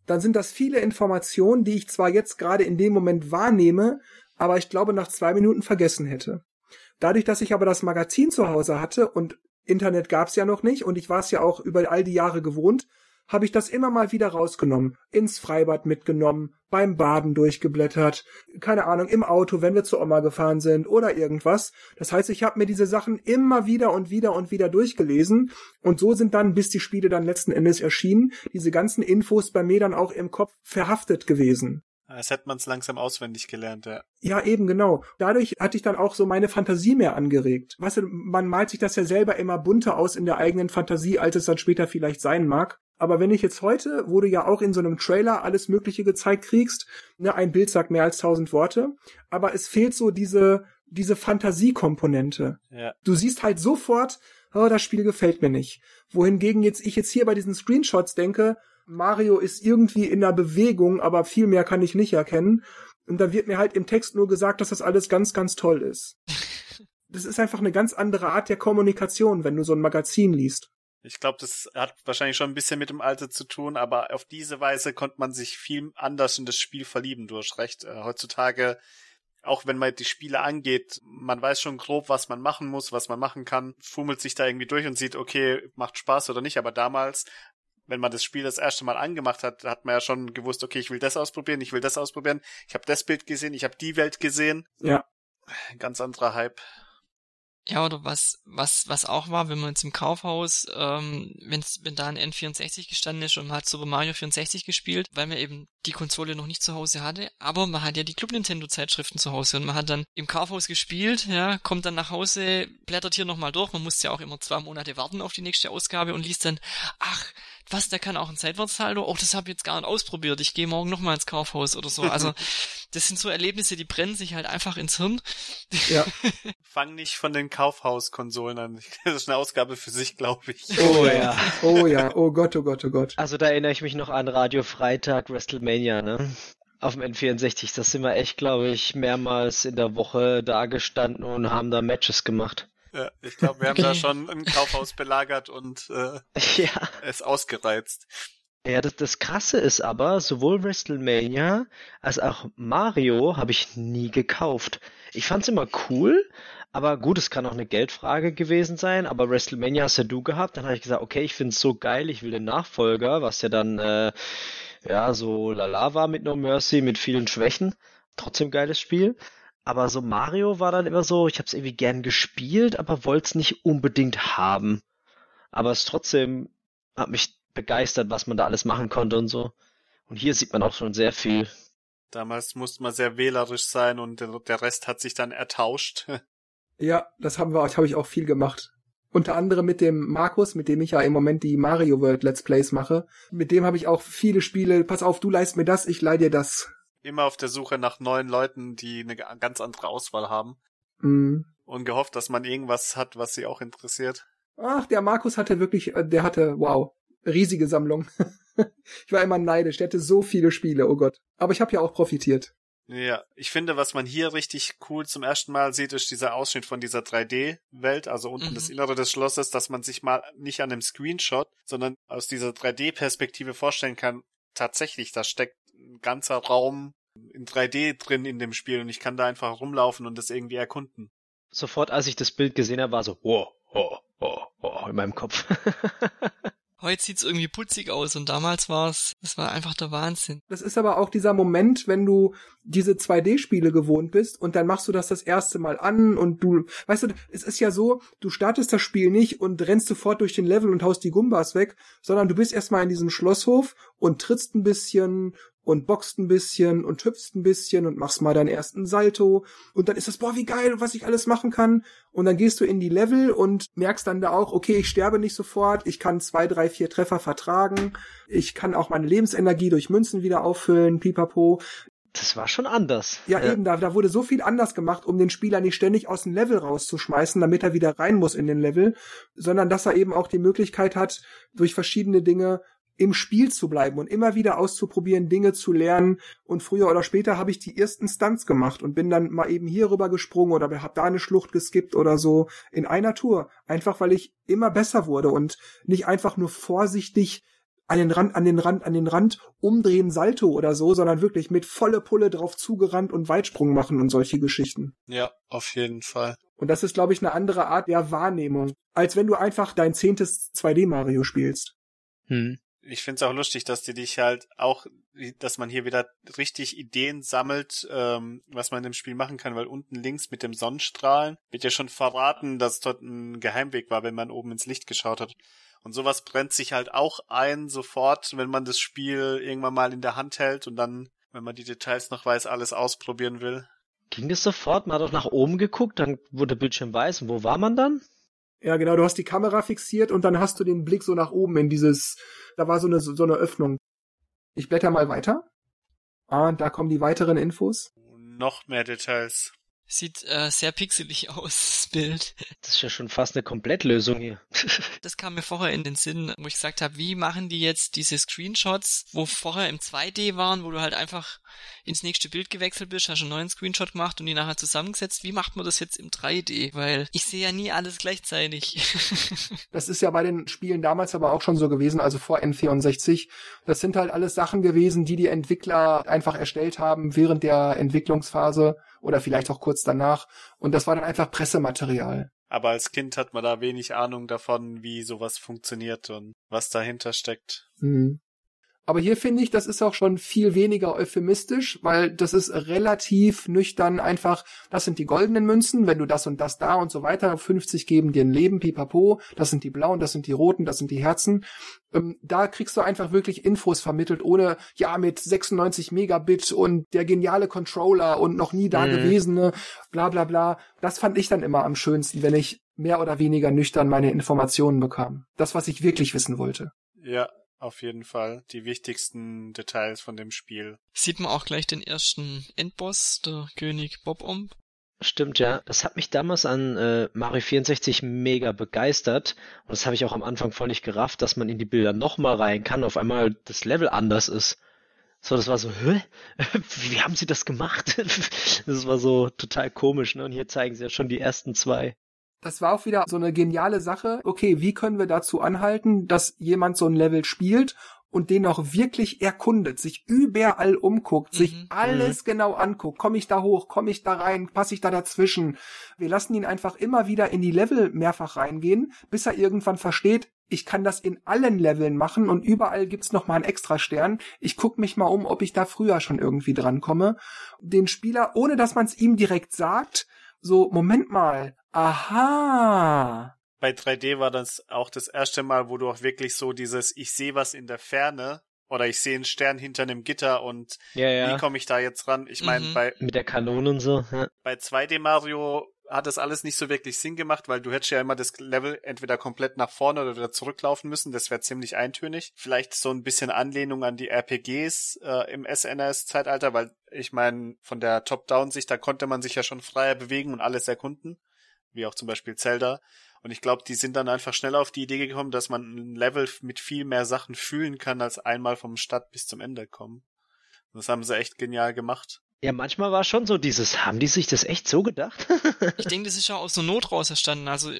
dann sind das viele Informationen, die ich zwar jetzt gerade in dem Moment wahrnehme, aber ich glaube nach zwei Minuten vergessen hätte. Dadurch, dass ich aber das Magazin zu Hause hatte und Internet gab's ja noch nicht und ich war es ja auch über all die Jahre gewohnt, habe ich das immer mal wieder rausgenommen, ins Freibad mitgenommen, beim Baden durchgeblättert, keine Ahnung, im Auto, wenn wir zur Oma gefahren sind oder irgendwas. Das heißt, ich habe mir diese Sachen immer wieder und wieder und wieder durchgelesen und so sind dann, bis die Spiele dann letzten Endes erschienen, diese ganzen Infos bei mir dann auch im Kopf verhaftet gewesen. Als hätte man es langsam auswendig gelernt, ja. Ja, eben genau. Dadurch hatte ich dann auch so meine Fantasie mehr angeregt. Weißt du, man malt sich das ja selber immer bunter aus in der eigenen Fantasie, als es dann später vielleicht sein mag. Aber wenn ich jetzt heute, wo du ja auch in so einem Trailer alles Mögliche gezeigt kriegst, ne, ein Bild sagt mehr als tausend Worte, aber es fehlt so diese, diese Fantasiekomponente. Ja. Du siehst halt sofort, oh, das Spiel gefällt mir nicht. Wohingegen jetzt ich jetzt hier bei diesen Screenshots denke, Mario ist irgendwie in der Bewegung, aber viel mehr kann ich nicht erkennen. Und da wird mir halt im Text nur gesagt, dass das alles ganz, ganz toll ist. [laughs] Das ist einfach eine ganz andere Art der Kommunikation, wenn du so ein Magazin liest. Ich glaube, das hat wahrscheinlich schon ein bisschen mit dem Alter zu tun, aber auf diese Weise konnte man sich viel anders in das Spiel verlieben, du hast recht. Äh, heutzutage, auch wenn man die Spiele angeht, man weiß schon grob, was man machen muss, was man machen kann, fummelt sich da irgendwie durch und sieht, okay, macht Spaß oder nicht, aber damals wenn man das Spiel das erste Mal angemacht hat, hat man ja schon gewusst, okay, ich will das ausprobieren, ich will das ausprobieren. Ich habe das Bild gesehen, ich habe die Welt gesehen. Ja. Ganz anderer Hype. Ja, oder was, was, was auch war, wenn man jetzt im Kaufhaus, ähm, wenn's, wenn da ein N64 gestanden ist und man hat Super Mario 64 gespielt, weil man eben die Konsole noch nicht zu Hause hatte, aber man hat ja die Club Nintendo Zeitschriften zu Hause und man hat dann im Kaufhaus gespielt, ja, kommt dann nach Hause, blättert hier nochmal durch, man musste ja auch immer zwei Monate warten auf die nächste Ausgabe und liest dann, ach, was, der kann auch ein Seitwärtssalto? Oh, das habe ich jetzt gar nicht ausprobiert. Ich gehe morgen nochmal ins Kaufhaus oder so. Also, [laughs] das sind so Erlebnisse, die brennen sich halt einfach ins Hirn. Ja. [laughs] Fang nicht von den Kaufhauskonsolen an. [laughs] Das ist eine Ausgabe für sich, glaube ich. Oh ja. Oh ja. Oh Gott, oh Gott, oh Gott. Also da erinnere ich mich noch an Radio Freitag WrestleMania, ne? Auf dem N64. Das sind wir echt, glaube ich, mehrmals in der Woche da gestanden und haben da Matches gemacht. Ja, ich glaube, wir haben da schon ein Kaufhaus belagert und äh, [laughs] ja. es ausgereizt. Ja, das, das Krasse ist aber, sowohl WrestleMania als auch Mario habe ich nie gekauft. Ich fand's immer cool, aber gut, es kann auch eine Geldfrage gewesen sein, aber WrestleMania hast ja du gehabt, dann habe ich gesagt, okay, ich find's so geil, ich will den Nachfolger, was ja dann äh, ja so lala war mit No Mercy, mit vielen Schwächen. Trotzdem geiles Spiel. Aber so Mario war dann immer so, ich habe es irgendwie gern gespielt, aber wollte es nicht unbedingt haben. Aber es trotzdem hat mich begeistert, was man da alles machen konnte und so. Und hier sieht man auch schon sehr viel. Damals musste man sehr wählerisch sein und der Rest hat sich dann ertauscht. [laughs] Ja, das haben wir, das habe ich auch viel gemacht. Unter anderem mit dem Markus, mit dem ich ja im Moment die Mario World Let's Plays mache. Mit dem habe ich auch viele Spiele. Pass auf, du leist mir das, ich leih dir das immer auf der Suche nach neuen Leuten, die eine ganz andere Auswahl haben. Mhm. Und gehofft, dass man irgendwas hat, was sie auch interessiert. Ach, der Markus hatte wirklich, äh, der hatte, wow, riesige Sammlung. [laughs] ich war immer neidisch, der hatte so viele Spiele, oh Gott. Aber ich habe ja auch profitiert. Ja, ich finde, was man hier richtig cool zum ersten Mal sieht, ist dieser Ausschnitt von dieser 3D-Welt, also unten mhm. das Innere des Schlosses, dass man sich mal nicht an einem Screenshot, sondern aus dieser 3D-Perspektive vorstellen kann, tatsächlich, da steckt ein ganzer Raum in 3D drin in dem Spiel und ich kann da einfach rumlaufen und das irgendwie erkunden. sofort, als ich das Bild gesehen habe, war so, oh, oh, oh, oh, in meinem Kopf. [laughs] Heute sieht's irgendwie putzig aus und damals war's, das war einfach der Wahnsinn. Das ist aber auch dieser Moment, wenn du diese 2D-Spiele gewohnt bist und dann machst du das das erste Mal an und du, weißt du, es ist ja so, du startest das Spiel nicht und rennst sofort durch den Level und haust die Gumbas weg, sondern du bist erstmal in diesem Schlosshof und trittst ein bisschen und boxt ein bisschen und hüpfst ein bisschen und machst mal deinen ersten Salto und dann ist das, boah, wie geil, was ich alles machen kann. Und dann gehst du in die Level und merkst dann da auch, okay, ich sterbe nicht sofort, ich kann zwei, drei, vier Treffer vertragen, ich kann auch meine Lebensenergie durch Münzen wieder auffüllen, pipapo. Das war schon anders. Ja, ja, eben, da, da wurde so viel anders gemacht, um den Spieler nicht ständig aus dem Level rauszuschmeißen, damit er wieder rein muss in den Level, sondern dass er eben auch die Möglichkeit hat, durch verschiedene Dinge im Spiel zu bleiben und immer wieder auszuprobieren, Dinge zu lernen. Und früher oder später habe ich die ersten Stunts gemacht und bin dann mal eben hier rüber gesprungen oder habe da eine Schlucht geskippt oder so in einer Tour. Einfach weil ich immer besser wurde und nicht einfach nur vorsichtig an den Rand, an den Rand, an den Rand umdrehen, Salto oder so, sondern wirklich mit volle Pulle drauf zugerannt und Weitsprung machen und solche Geschichten. Ja, auf jeden Fall. Und das ist, glaube ich, eine andere Art der Wahrnehmung, als wenn du einfach dein zehntes 2D Mario spielst. Hm ich finde es auch lustig, dass die dich halt auch, dass man hier wieder richtig Ideen sammelt, ähm, was man in dem Spiel machen kann, weil unten links mit dem Sonnenstrahlen wird ja schon verraten, dass dort ein Geheimweg war, wenn man oben ins Licht geschaut hat. Und sowas brennt sich halt auch ein sofort, wenn man das Spiel irgendwann mal in der Hand hält und dann, wenn man die Details noch weiß, alles ausprobieren will. Ging das sofort? Man hat doch nach oben geguckt, dann wurde der Bildschirm weiß. Und wo war man dann? Ja, genau, du hast die Kamera fixiert und dann hast du den Blick so nach oben in dieses, da war so eine, so eine Öffnung. Ich blätter mal weiter. Ah, da kommen die weiteren Infos. Noch mehr Details. Sieht äh, sehr pixelig [laughs] aus, das Bild. Das ist ja schon fast eine Komplettlösung hier. [laughs] das kam mir vorher in den Sinn, wo ich gesagt habe, wie machen die jetzt diese Screenshots, wo vorher im 2D waren, wo du halt einfach ins nächste Bild gewechselt bist, hast einen neuen Screenshot gemacht und die nachher zusammengesetzt. Wie macht man das jetzt im 3D? Weil ich sehe ja nie alles gleichzeitig. [laughs] das ist ja bei den Spielen damals aber auch schon so gewesen, also vor N64. Das sind halt alles Sachen gewesen, die die Entwickler einfach erstellt haben während der Entwicklungsphase oder vielleicht auch kurz danach. Und das war dann einfach Pressematerial. Aber als Kind hat man da wenig Ahnung davon, wie sowas funktioniert und was dahinter steckt. Mhm. Aber hier finde ich, das ist auch schon viel weniger euphemistisch, weil das ist relativ nüchtern einfach, das sind die goldenen Münzen, wenn du das und das da und so weiter, 50 geben dir ein Leben, pipapo, das sind die blauen, das sind die roten, das sind die Herzen. Ähm, da kriegst du einfach wirklich Infos vermittelt, ohne, ja, mit 96 Megabit und der geniale Controller und noch nie da mhm. gewesene, bla bla bla. Das fand ich dann immer am schönsten, wenn ich mehr oder weniger nüchtern meine Informationen bekam. Das, was ich wirklich wissen wollte. Ja, auf jeden Fall die wichtigsten Details von dem Spiel. Sieht man auch gleich den ersten Endboss, der König Bob-Omb. Stimmt, ja. Das hat mich damals an äh, Mario 64 mega begeistert. Und das habe ich auch am Anfang voll nicht gerafft, dass man in die Bilder nochmal rein kann, auf einmal das Level anders ist. So, das war so, hä? [laughs] Wie haben sie das gemacht? [laughs] das war so total komisch, ne? Und hier zeigen sie ja schon die ersten zwei das war auch wieder so eine geniale Sache. Okay, wie können wir dazu anhalten, dass jemand so ein Level spielt und den auch wirklich erkundet, sich überall umguckt, mhm. sich alles mhm. genau anguckt. Komme ich da hoch? Komme ich da rein? Passe ich da dazwischen? Wir lassen ihn einfach immer wieder in die Level mehrfach reingehen, bis er irgendwann versteht, ich kann das in allen Leveln machen und überall gibt's noch mal einen extra Stern. Ich guck mich mal um, ob ich da früher schon irgendwie drankomme. Den Spieler, ohne dass man es ihm direkt sagt, so, Moment mal, aha. Bei 3D war das auch das erste Mal, wo du auch wirklich so dieses, ich sehe was in der Ferne oder ich sehe einen Stern hinter einem Gitter und ja, ja. wie komme ich da jetzt ran? Ich meine, mhm. bei mit der Kanone und so. Ja. Bei 2D Mario hat das alles nicht so wirklich Sinn gemacht, weil du hättest ja immer das Level entweder komplett nach vorne oder wieder zurücklaufen müssen. Das wäre ziemlich eintönig. Vielleicht so ein bisschen Anlehnung an die RPGs äh, im SNES-Zeitalter, weil ich meine, von der Top-Down-Sicht, da konnte man sich ja schon freier bewegen und alles erkunden, wie auch zum Beispiel Zelda. Und ich glaube, die sind dann einfach schneller auf die Idee gekommen, dass man ein Level mit viel mehr Sachen fühlen kann, als einmal vom Start bis zum Ende kommen. Das haben sie echt genial gemacht. Ja, manchmal war schon so dieses, haben die sich das echt so gedacht? [laughs] ich denke, das ist ja aus der Not raus erstanden. Also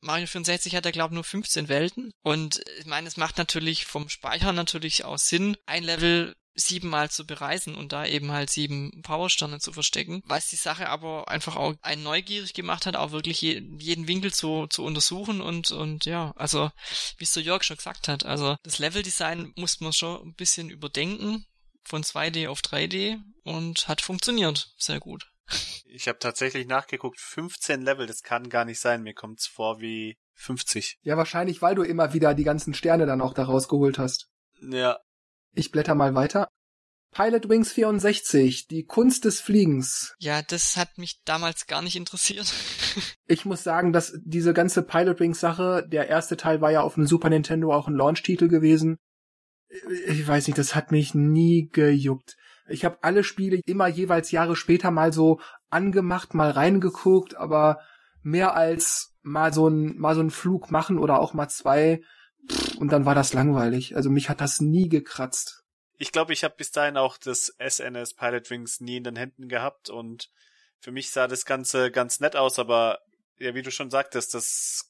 Mario 64 hat ja, glaube ich, nur 15 Welten. Und ich meine, es macht natürlich vom Speicher natürlich auch Sinn, ein Level siebenmal zu bereisen und da eben halt sieben Powersterne zu verstecken, was die Sache aber einfach auch einen neugierig gemacht hat, auch wirklich je, jeden Winkel zu, zu untersuchen und, und ja, also wie es der Jörg schon gesagt hat, also das Leveldesign muss man schon ein bisschen überdenken von 2D auf 3D und hat funktioniert sehr gut. Ich habe tatsächlich nachgeguckt, 15 Level, das kann gar nicht sein. Mir kommt's vor wie 50. Ja, wahrscheinlich, weil du immer wieder die ganzen Sterne dann auch da rausgeholt hast. Ja. Ich blätter mal weiter. Pilot Wings 64, die Kunst des Fliegens. Ja, das hat mich damals gar nicht interessiert. [laughs] ich muss sagen, dass diese ganze Pilot Wings Sache, der erste Teil war ja auf dem Super Nintendo auch ein Launch-Titel gewesen. Ich weiß nicht, das hat mich nie gejuckt. Ich habe alle Spiele immer jeweils Jahre später mal so angemacht, mal reingeguckt, aber mehr als mal so ein mal so ein Flug machen oder auch mal zwei und dann war das langweilig. Also mich hat das nie gekratzt. Ich glaube, ich habe bis dahin auch das SNS Pilot Wings nie in den Händen gehabt und für mich sah das Ganze ganz nett aus, aber ja, wie du schon sagtest, das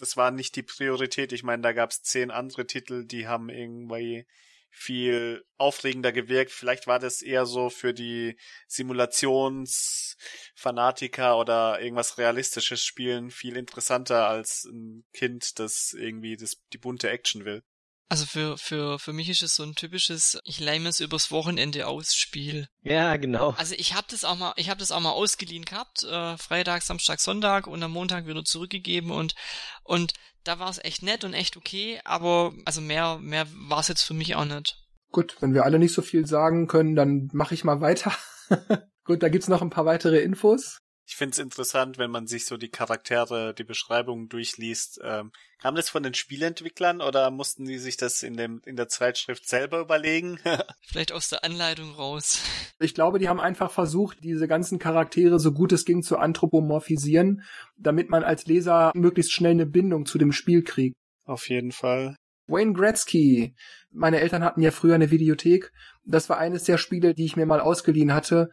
das war nicht die Priorität. Ich meine, da gab es zehn andere Titel, die haben irgendwie viel aufregender gewirkt. Vielleicht war das eher so für die Simulationsfanatiker oder irgendwas Realistisches spielen viel interessanter als ein Kind, das irgendwie das, die bunte Action will. Also für, für, für mich ist es so ein typisches, ich leih es übers Wochenende aus Spiel. Ja, genau. Also ich habe das auch mal, ich habe das auch mal ausgeliehen gehabt, äh, Freitag, Samstag, Sonntag und am Montag wieder zurückgegeben und, und da war es echt nett und echt okay, aber also mehr, mehr war es jetzt für mich auch nicht. Gut, wenn wir alle nicht so viel sagen können, dann mache ich mal weiter. [laughs] Gut, da gibt's noch ein paar weitere Infos. Ich finde es interessant, wenn man sich so die Charaktere, die Beschreibungen durchliest. Ähm, kam das von den Spielentwicklern oder mussten die sich das in dem in der Zeitschrift selber überlegen? [laughs] Vielleicht aus der Anleitung raus. Ich glaube, die haben einfach versucht, diese ganzen Charaktere so gut es ging zu anthropomorphisieren, damit man als Leser möglichst schnell eine Bindung zu dem Spiel kriegt. Auf jeden Fall. Wayne Gretzky. Meine Eltern hatten ja früher eine Videothek. Das war eines der Spiele, die ich mir mal ausgeliehen hatte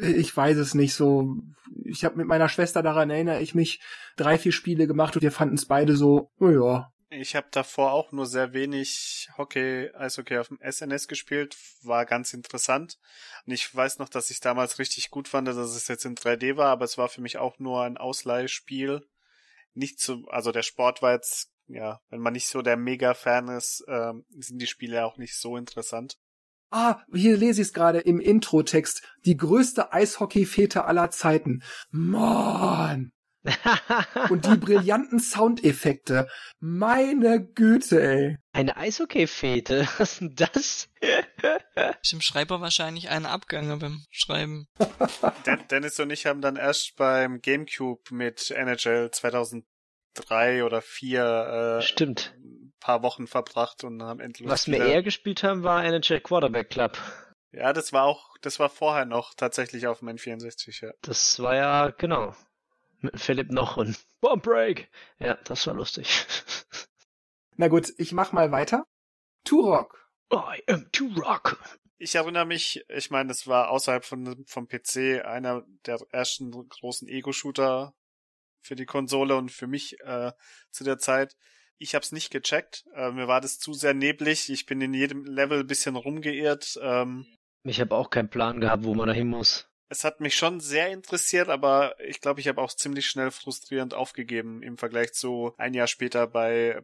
ich weiß es nicht so. Ich habe mit meiner Schwester daran erinnere ich mich drei vier Spiele gemacht und wir fanden es beide so, oh ja. Ich habe davor auch nur sehr wenig Hockey, Eishockey auf dem SNS gespielt, war ganz interessant. Und ich weiß noch, dass ich damals richtig gut fand, dass es jetzt in 3D war, aber es war für mich auch nur ein Ausleihspiel. Nicht so, also der Sport war jetzt, ja, wenn man nicht so der Mega-Fan ist, ähm, sind die Spiele auch nicht so interessant. Ah, hier lese ich es gerade im Intro-Text. Die größte Eishockey-Fete aller Zeiten. Mann! [laughs] Und die brillanten Soundeffekte. Meine Güte, ey. Eine Eishockey-Fete? Was ist denn das? [laughs] Ist dem Schreiber wahrscheinlich einen Abgang beim Schreiben. [laughs] Dennis und ich haben dann erst beim Gamecube mit NHL 2003 oder 4 äh, Stimmt paar Wochen verbracht und haben endlich. Was wir eher gespielt haben, war NHL Quarterback Club. Ja, das war auch, das war vorher noch tatsächlich auf dem N64, ja. Das war ja, genau. Mit Philipp noch und [laughs] Bomb Break. Ja, das war lustig. [laughs] Na gut, ich mach mal weiter. Turok. I am Turok. Ich erinnere mich, ich meine, das war außerhalb von, vom PC einer der ersten großen Ego-Shooter für die Konsole und für mich äh, zu der Zeit. Ich habe es nicht gecheckt. Äh, mir war das zu sehr neblig. Ich bin in jedem Level ein bisschen rumgeirrt. Ähm, ich habe auch keinen Plan gehabt, wo man da hin muss. Es hat mich schon sehr interessiert, aber ich glaube, ich habe auch ziemlich schnell frustrierend aufgegeben im Vergleich zu ein Jahr später bei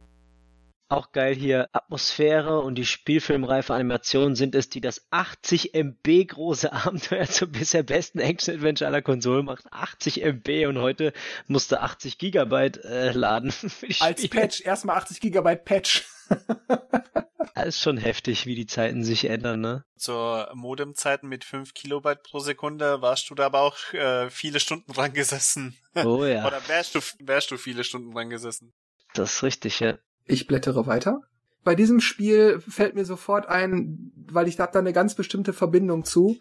auch geil hier, Atmosphäre und die spielfilmreife Animation sind es, die das 80 MB große [laughs] Abenteuer zum bisher besten Action-Adventure aller Konsolen macht. 80 MB und heute musste 80 Gigabyte äh, laden. [laughs] Als Patch, erstmal 80 Gigabyte Patch. [laughs] das ist schon heftig, wie die Zeiten sich ändern, ne? Zur Modemzeiten mit 5 Kilobyte pro Sekunde warst du da aber auch äh, viele Stunden dran gesessen. Oh ja. Oder wärst du, wärst du viele Stunden dran gesessen. Das ist richtig, ja. Ich blättere weiter. Bei diesem Spiel fällt mir sofort ein, weil ich da da eine ganz bestimmte Verbindung zu.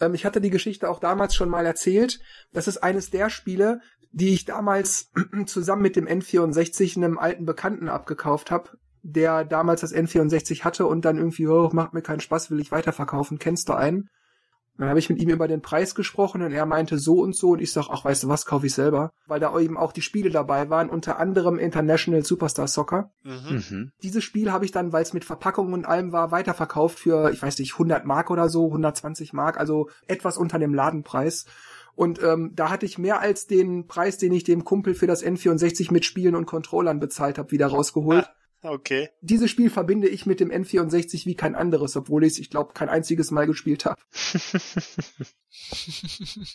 Ähm, ich hatte die Geschichte auch damals schon mal erzählt. Das ist eines der Spiele, die ich damals [clears throat] zusammen mit dem N64 einem alten Bekannten abgekauft habe, der damals das N64 hatte und dann irgendwie, oh, macht mir keinen Spaß, will ich weiterverkaufen. Kennst du einen? Dann habe ich mit ihm über den Preis gesprochen und er meinte so und so und ich sag, ach weißt du was, kaufe ich selber, weil da eben auch die Spiele dabei waren, unter anderem International Superstar Soccer. Mhm. mhm. Dieses Spiel habe ich dann, weil es mit Verpackung und allem war, weiterverkauft für, ich weiß nicht, 100 Mark oder so, 120 Mark, also etwas unter dem Ladenpreis. Und ähm, da hatte ich mehr als den Preis, den ich dem Kumpel für das N64 mit Spielen und Controllern bezahlt habe, wieder rausgeholt. Okay. Dieses Spiel verbinde ich mit dem N64 wie kein anderes, obwohl ich es, ich glaube, kein einziges Mal gespielt habe. [laughs]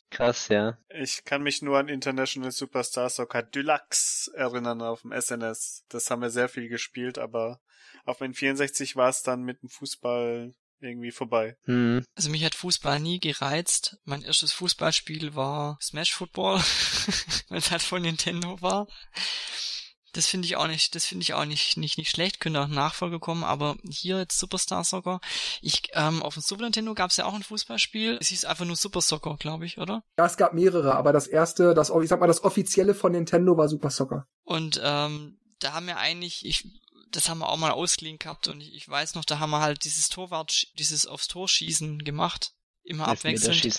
Krass, ja. Ich kann mich nur an International Superstar Soccer Deluxe erinnern auf dem SNS. Das haben wir sehr viel gespielt, aber auf dem N64 war es dann mit dem Fußball irgendwie vorbei. Hm. Also mich hat Fußball nie gereizt. Mein erstes Fußballspiel war Smash Football, [laughs] weil es halt von Nintendo war. Das finde ich auch nicht, das finde ich auch nicht, nicht, nicht schlecht, könnte auch Nachfolge kommen, aber hier jetzt Superstar Soccer. Ich, ähm, auf dem Super Nintendo gab es ja auch ein Fußballspiel. Es hieß einfach nur Super Soccer, glaube ich, oder? Ja, es gab mehrere, aber das erste, das, ich sag mal, das offizielle von Nintendo war Super Soccer. Und ähm, da haben wir eigentlich, ich, das haben wir auch mal ausgeliehen gehabt und ich, ich weiß noch, da haben wir halt dieses Torwart, dieses aufs Tor schießen gemacht. Immer abwechselnd.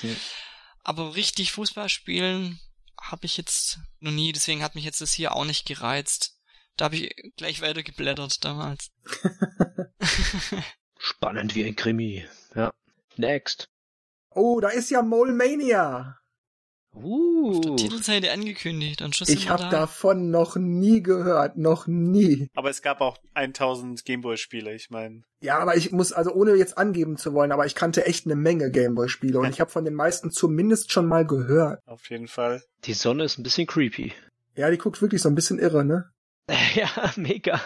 Aber richtig Fußball spielen, habe ich jetzt noch nie, deswegen hat mich jetzt das hier auch nicht gereizt. Da habe ich gleich weiter geblättert damals. [laughs] Spannend wie ein Krimi. Ja. Next. Oh, da ist ja Mole Mania. Uh. Auf der Titelseite angekündigt und schon Ich habe da. davon noch nie gehört, noch nie. Aber es gab auch 1000 Gameboy-Spiele, ich meine. Ja, aber ich muss, also ohne jetzt angeben zu wollen, aber ich kannte echt eine Menge Gameboy-Spiele und ich habe von den meisten zumindest schon mal gehört. Auf jeden Fall. Die Sonne ist ein bisschen creepy. Ja, die guckt wirklich so ein bisschen irre, ne? [laughs] ja, mega.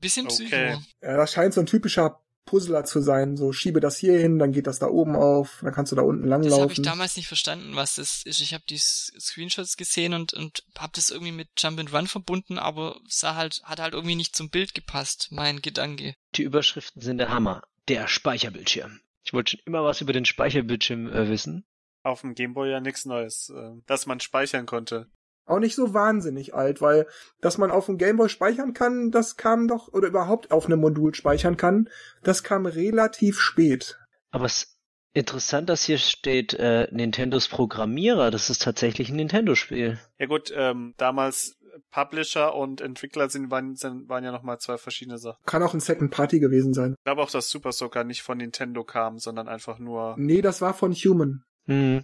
bisschen psycho. Okay. Ja, das scheint so ein typischer Puzzler zu sein. So schiebe das hier hin, dann geht das da oben auf, dann kannst du da unten langlaufen. Das habe ich damals nicht verstanden, was das ist. Ich habe die Screenshots gesehen und und habe das irgendwie mit Jump and Run verbunden, aber sah halt hat halt irgendwie nicht zum Bild gepasst, mein Gedanke. Die Überschriften sind der Hammer. Der Speicherbildschirm. Ich wollte schon immer was über den Speicherbildschirm äh, wissen. Auf dem Gameboy ja nichts Neues, äh, dass man speichern konnte auch nicht so wahnsinnig alt, weil dass man auf dem Gameboy speichern kann, das kam doch, oder überhaupt auf einem Modul speichern kann, das kam relativ spät. Aber es ist interessant, dass hier steht äh, Nintendos Programmierer, das ist tatsächlich ein Nintendo-Spiel. Ja gut, ähm, damals Publisher und Entwickler sind, waren, sind, waren ja nochmal zwei verschiedene Sachen. Kann auch ein Second Party gewesen sein. Ich glaube auch, dass Super Soccer nicht von Nintendo kam, sondern einfach nur. Nee, das war von Human. Hm.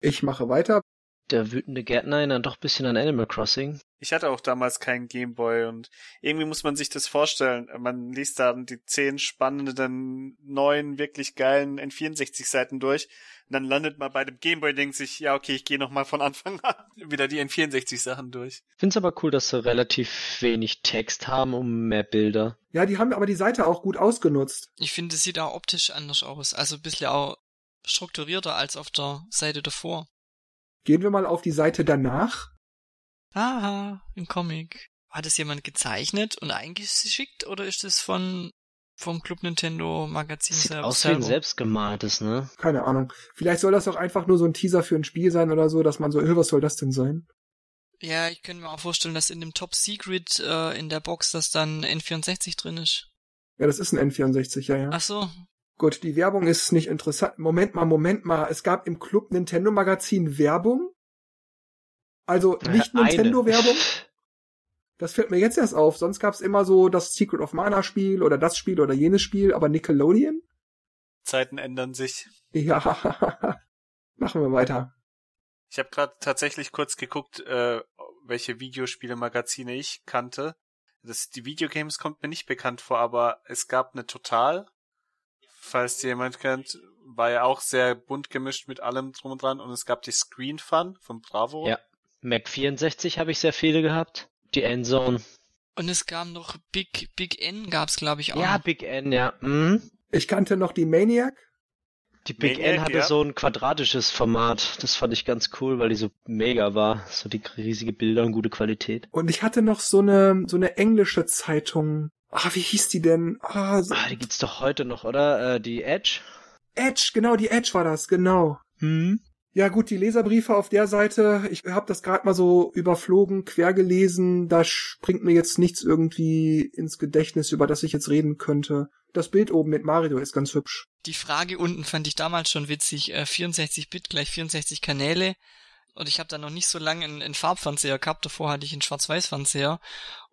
Ich mache weiter der wütende Gärtner erinnert doch ein bisschen an Animal Crossing. Ich hatte auch damals keinen Gameboy und irgendwie muss man sich das vorstellen. Man liest da die zehn spannenden, neuen, wirklich geilen N64-Seiten durch und dann landet man bei dem Gameboy denkt sich, ja okay, ich gehe nochmal von Anfang an [laughs] wieder die N64-Sachen durch. Ich finde es aber cool, dass sie relativ wenig Text haben um mehr Bilder. Ja, die haben aber die Seite auch gut ausgenutzt. Ich finde, es sieht auch optisch anders aus. Also ein bisschen auch strukturierter als auf der Seite davor. Gehen wir mal auf die Seite danach. Aha, im Comic. Hat es jemand gezeichnet und eingeschickt oder ist es von vom Club Nintendo Magazin Sieht selber? Aus wie ein selbstgemaltes, ne? Keine Ahnung. Vielleicht soll das auch einfach nur so ein Teaser für ein Spiel sein oder so, dass man so, was soll das denn sein? Ja, ich könnte mir auch vorstellen, dass in dem Top Secret äh, in der Box das dann N64 drin ist. Ja, das ist ein N64, ja, ja. Ach so, Gut, die Werbung ist nicht interessant. Moment mal, Moment mal. Es gab im Club Nintendo Magazin Werbung. Also nicht Nintendo-Werbung. Das fällt mir jetzt erst auf. Sonst gab es immer so das Secret of Mana Spiel oder das Spiel oder jenes Spiel, aber Nickelodeon? Zeiten ändern sich. Ja, [laughs] machen wir weiter. Ich habe gerade tatsächlich kurz geguckt, äh, welche Videospiele-Magazine ich kannte. Das, die Videogames kommt mir nicht bekannt vor, aber es gab eine Total, falls jemand kennt, war ja auch sehr bunt gemischt mit allem drum und dran und es gab die Screen Fun von Bravo. Ja. Mac 64 habe ich sehr viele gehabt. Die Endzone. Und es gab noch Big, Big N gab's glaube ich auch. Ja, Big N, ja. Mhm. Ich kannte noch die Maniac. Die Big Maniac, N hatte ja. so ein quadratisches Format. Das fand ich ganz cool, weil die so mega war. So die riesige Bilder und gute Qualität. Und ich hatte noch so eine, so eine englische Zeitung. Ah, wie hieß die denn? Ah, so ah die gibt's doch heute noch, oder? Äh, die Edge? Edge, genau, die Edge war das, genau. Hm. Ja gut, die Leserbriefe auf der Seite, ich habe das gerade mal so überflogen, quer gelesen, da springt mir jetzt nichts irgendwie ins Gedächtnis, über das ich jetzt reden könnte. Das Bild oben mit Mario ist ganz hübsch. Die Frage unten fand ich damals schon witzig. Äh, 64-Bit gleich 64 Kanäle. Und ich habe da noch nicht so lange einen, einen Farbfernseher gehabt. Davor hatte ich einen Schwarz-Weiß-Fernseher.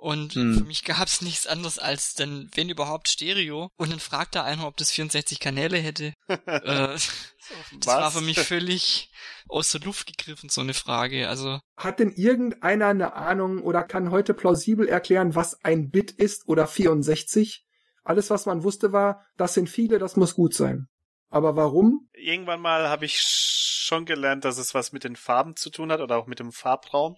Und hm. für mich gab's nichts anderes als dann, wenn überhaupt, Stereo. Und dann fragt da einer, ob das 64 Kanäle hätte. [laughs] äh, [laughs] das war für mich völlig aus der Luft gegriffen, so eine Frage. Also Hat denn irgendeiner eine Ahnung oder kann heute plausibel erklären, was ein Bit ist oder 64? Alles, was man wusste, war, das sind viele, das muss gut sein. Aber warum? Irgendwann mal habe ich schon gelernt, dass es was mit den Farben zu tun hat oder auch mit dem Farbraum.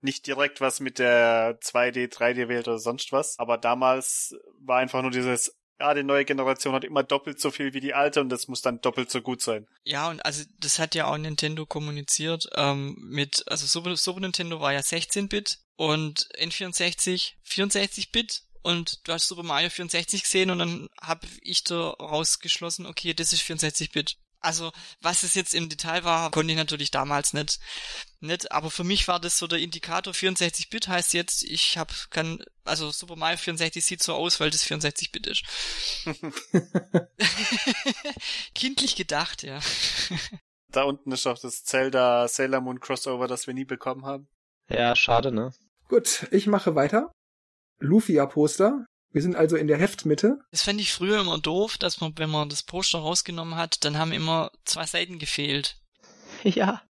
Nicht direkt was mit der 2D, 3D-Welt oder sonst was. Aber damals war einfach nur dieses, ja, die neue Generation hat immer doppelt so viel wie die alte und das muss dann doppelt so gut sein. Ja, und also das hat ja auch Nintendo kommuniziert ähm, mit, also Super, Super Nintendo war ja 16-Bit und N64 64-Bit und du hast Super Mario 64 gesehen und dann habe ich da rausgeschlossen, okay, das ist 64-Bit. Also, was es jetzt im Detail war, konnte ich natürlich damals nicht, nicht. Aber für mich war das so der Indikator 64-Bit heißt jetzt, ich habe kann, also Super Mario 64 sieht so aus, weil das 64-Bit ist. [laughs] [laughs] Kindlich gedacht, ja. Da unten ist auch das Zelda Sailor Moon Crossover, das wir nie bekommen haben. Ja, schade, ne? Gut, ich mache weiter. Lufia-Poster. Wir sind also in der Heftmitte. Das fände ich früher immer doof, dass man, wenn man das Poster rausgenommen hat, dann haben immer zwei Seiten gefehlt. Ja.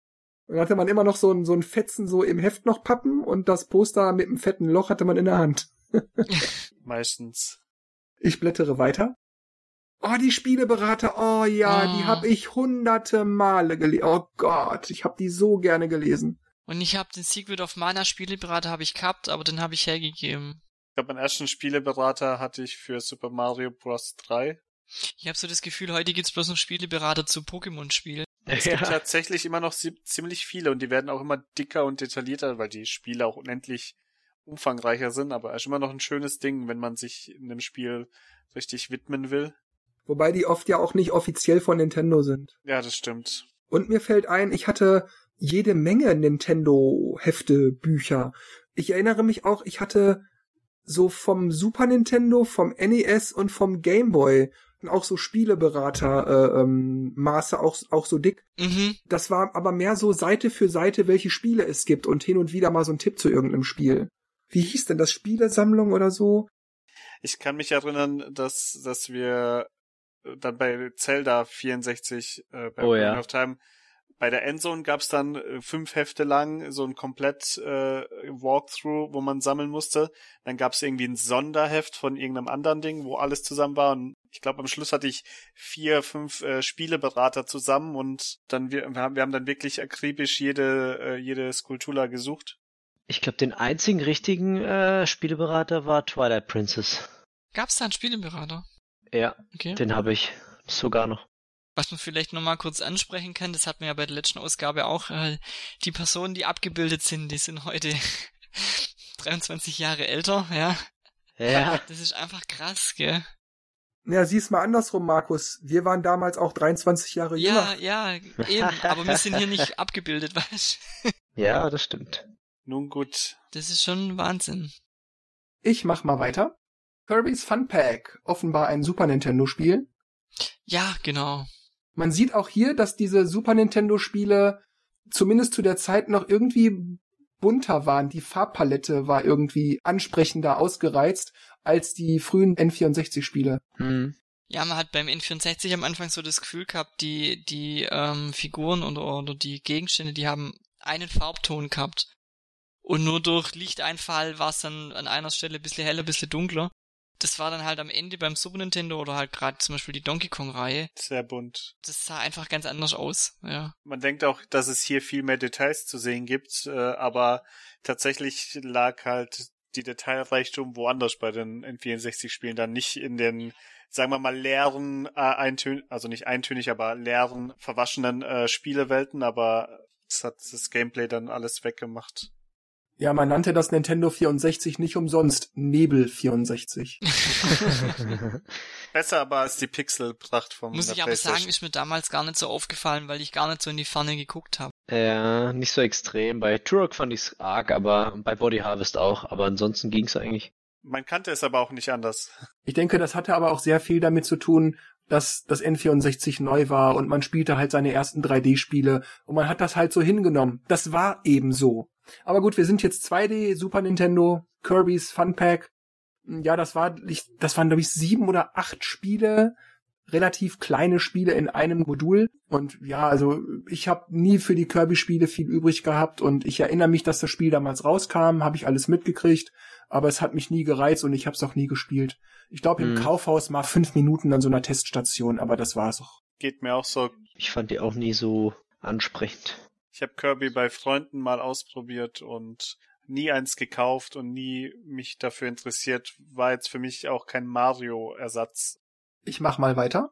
Und dann hatte man immer noch so ein, so ein Fetzen so im Heft noch pappen und das Poster mit einem fetten Loch hatte man in der Hand. [laughs] Meistens. Ich blättere weiter. Oh, die Spieleberater. Oh ja, oh. die habe ich hunderte Male gelesen. Oh Gott, ich habe die so gerne gelesen. Und ich habe den Secret of Mana Spieleberater habe ich gehabt, aber den habe ich hergegeben. Ich glaube, meinen ersten Spieleberater hatte ich für Super Mario Bros. 3. Ich habe so das Gefühl, heute gibt's bloß noch Spieleberater zu Pokémon-Spielen. Es ja. gibt tatsächlich immer noch ziemlich viele und die werden auch immer dicker und detaillierter, weil die Spiele auch unendlich umfangreicher sind, aber es ist immer noch ein schönes Ding, wenn man sich in dem Spiel richtig widmen will. Wobei die oft ja auch nicht offiziell von Nintendo sind. Ja, das stimmt. Und mir fällt ein, ich hatte jede Menge Nintendo-Hefte, Bücher. Ich erinnere mich auch, ich hatte so vom Super Nintendo, vom NES und vom Game Boy auch so Spieleberater äh, ähm, Maße auch auch so dick. Mhm. Das war aber mehr so Seite für Seite, welche Spiele es gibt und hin und wieder mal so ein Tipp zu irgendeinem Spiel. Wie hieß denn das Spielesammlung oder so? Ich kann mich erinnern, dass dass wir dann bei Zelda 64 äh, bei oh, ja. of Time bei der Endzone gab's dann äh, fünf Hefte lang so ein komplett äh, Walkthrough, wo man sammeln musste. Dann gab's irgendwie ein Sonderheft von irgendeinem anderen Ding, wo alles zusammen war. Und ich glaube, am Schluss hatte ich vier, fünf äh, Spieleberater zusammen und dann wir, wir, haben, wir haben dann wirklich akribisch jede, äh, jede Skulptura gesucht. Ich glaube, den einzigen richtigen äh, Spieleberater war Twilight Princess. Gab's da einen Spieleberater? Ja, okay. den habe ich sogar noch. Was man vielleicht nochmal kurz ansprechen kann, das hatten wir ja bei der letzten Ausgabe auch, äh, die Personen, die abgebildet sind, die sind heute [laughs] 23 Jahre älter, ja. Ja. Das ist einfach krass, gell? Ja, sieh's mal andersrum, Markus. Wir waren damals auch 23 Jahre jünger. Ja, ja, eben. Aber wir sind hier nicht abgebildet, [laughs] weißt Ja, das stimmt. Nun gut. Das ist schon Wahnsinn. Ich mach mal weiter. Kirby's Fun Pack. Offenbar ein Super Nintendo Spiel. Ja, genau. Man sieht auch hier, dass diese Super Nintendo Spiele zumindest zu der Zeit noch irgendwie bunter waren. Die Farbpalette war irgendwie ansprechender ausgereizt als die frühen N64 Spiele. Hm. Ja, man hat beim N64 am Anfang so das Gefühl gehabt, die, die ähm, Figuren oder, oder die Gegenstände, die haben einen Farbton gehabt. Und nur durch Lichteinfall war es dann an einer Stelle ein bisschen heller, ein bisschen dunkler das war dann halt am Ende beim Super Nintendo oder halt gerade zum Beispiel die Donkey Kong-Reihe. Sehr bunt. Das sah einfach ganz anders aus, ja. Man denkt auch, dass es hier viel mehr Details zu sehen gibt, äh, aber tatsächlich lag halt die Detailreichtum woanders bei den N64-Spielen dann nicht in den, sagen wir mal, leeren, äh, eintönig, also nicht eintönig, aber leeren, verwaschenen äh, Spielewelten, aber es hat das Gameplay dann alles weggemacht. Ja, man nannte das Nintendo 64 nicht umsonst Nebel 64. [laughs] Besser aber als die Pixelpracht vom Muss ich aber sagen, ist mir damals gar nicht so aufgefallen, weil ich gar nicht so in die Ferne geguckt habe. Ja, nicht so extrem. Bei Turok fand ich's arg, aber bei Body Harvest auch, aber ansonsten ging's eigentlich. Man kannte es aber auch nicht anders. Ich denke, das hatte aber auch sehr viel damit zu tun, dass das N64 neu war und man spielte halt seine ersten 3D-Spiele und man hat das halt so hingenommen. Das war eben so. Aber gut, wir sind jetzt 2D, Super Nintendo, Kirby's Fun Pack. Ja, das war, das waren glaube ich sieben oder acht Spiele, relativ kleine Spiele in einem Modul. Und ja, also ich habe nie für die Kirby-Spiele viel übrig gehabt und ich erinnere mich, dass das Spiel damals rauskam, habe ich alles mitgekriegt, aber es hat mich nie gereizt und ich habe es auch nie gespielt. Ich glaube im hm. Kaufhaus mal fünf Minuten an so einer Teststation, aber das war's auch. Geht mir auch so. Ich fand die auch nie so ansprechend. Ich habe Kirby bei Freunden mal ausprobiert und nie eins gekauft und nie mich dafür interessiert. War jetzt für mich auch kein Mario-Ersatz. Ich mach mal weiter.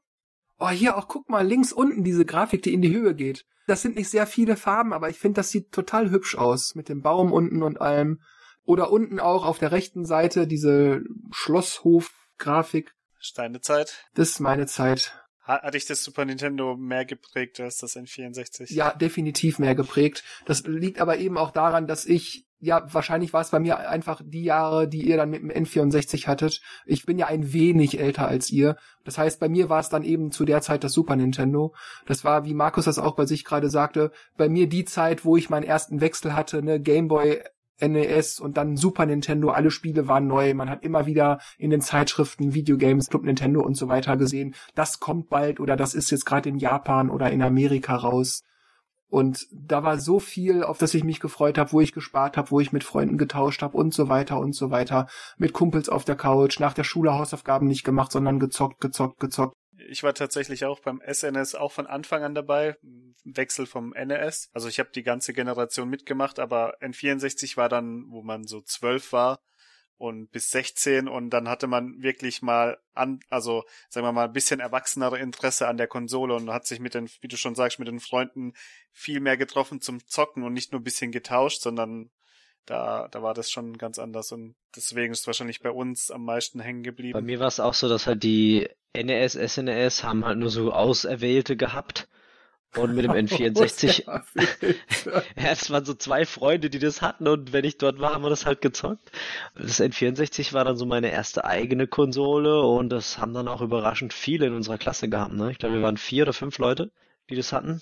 Oh, hier auch, guck mal, links unten diese Grafik, die in die Höhe geht. Das sind nicht sehr viele Farben, aber ich finde, das sieht total hübsch aus. Mit dem Baum unten und allem. Oder unten auch auf der rechten Seite diese Schlosshof-Grafik. Steinezeit. Das ist meine Zeit. Hat dich das Super Nintendo mehr geprägt als das N64? Ja, definitiv mehr geprägt. Das liegt aber eben auch daran, dass ich ja, wahrscheinlich war es bei mir einfach die Jahre, die ihr dann mit dem N64 hattet. Ich bin ja ein wenig älter als ihr. Das heißt, bei mir war es dann eben zu der Zeit das Super Nintendo. Das war, wie Markus das auch bei sich gerade sagte, bei mir die Zeit, wo ich meinen ersten Wechsel hatte, ne, Gameboy NES und dann Super Nintendo, alle Spiele waren neu. Man hat immer wieder in den Zeitschriften, Videogames, Club Nintendo und so weiter gesehen, das kommt bald oder das ist jetzt gerade in Japan oder in Amerika raus. Und da war so viel, auf das ich mich gefreut habe, wo ich gespart habe, wo ich mit Freunden getauscht habe und so weiter und so weiter. Mit Kumpels auf der Couch, nach der Schule Hausaufgaben nicht gemacht, sondern gezockt, gezockt, gezockt. Ich war tatsächlich auch beim SNS auch von Anfang an dabei, Wechsel vom NES. Also ich habe die ganze Generation mitgemacht, aber N64 war dann, wo man so zwölf war, und bis 16 und dann hatte man wirklich mal an, also sagen wir mal ein bisschen erwachsenere Interesse an der Konsole und hat sich mit den, wie du schon sagst, mit den Freunden viel mehr getroffen zum Zocken und nicht nur ein bisschen getauscht, sondern da, da war das schon ganz anders und deswegen ist wahrscheinlich bei uns am meisten hängen geblieben. Bei mir war es auch so, dass halt die NES, SNES haben halt nur so Auserwählte gehabt und mit dem [laughs] N64, [laughs] ja, es waren so zwei Freunde, die das hatten und wenn ich dort war, haben wir das halt gezockt. Das N64 war dann so meine erste eigene Konsole und das haben dann auch überraschend viele in unserer Klasse gehabt. Ne? Ich glaube, wir waren vier oder fünf Leute, die das hatten.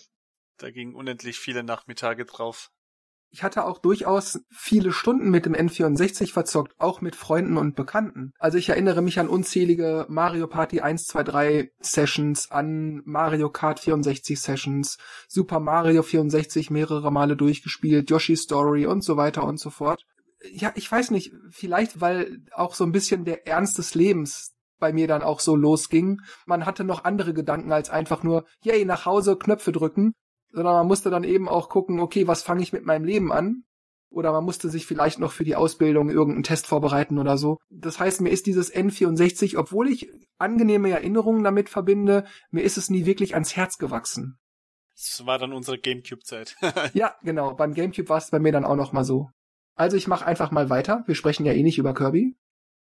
Da gingen unendlich viele Nachmittage drauf ich hatte auch durchaus viele Stunden mit dem N64 verzockt, auch mit Freunden und Bekannten. Also ich erinnere mich an unzählige Mario Party 1, 2, 3 Sessions, an Mario Kart 64 Sessions, Super Mario 64 mehrere Male durchgespielt, Yoshi Story und so weiter und so fort. Ja, ich weiß nicht, vielleicht weil auch so ein bisschen der Ernst des Lebens bei mir dann auch so losging. Man hatte noch andere Gedanken als einfach nur, yay, nach Hause, Knöpfe drücken sondern man musste dann eben auch gucken, okay, was fange ich mit meinem Leben an? Oder man musste sich vielleicht noch für die Ausbildung irgendeinen Test vorbereiten oder so. Das heißt, mir ist dieses N64, obwohl ich angenehme Erinnerungen damit verbinde, mir ist es nie wirklich ans Herz gewachsen. Das war dann unsere Gamecube-Zeit. [laughs] ja, genau. Beim Gamecube war es bei mir dann auch noch mal so. Also ich mache einfach mal weiter. Wir sprechen ja eh nicht über Kirby.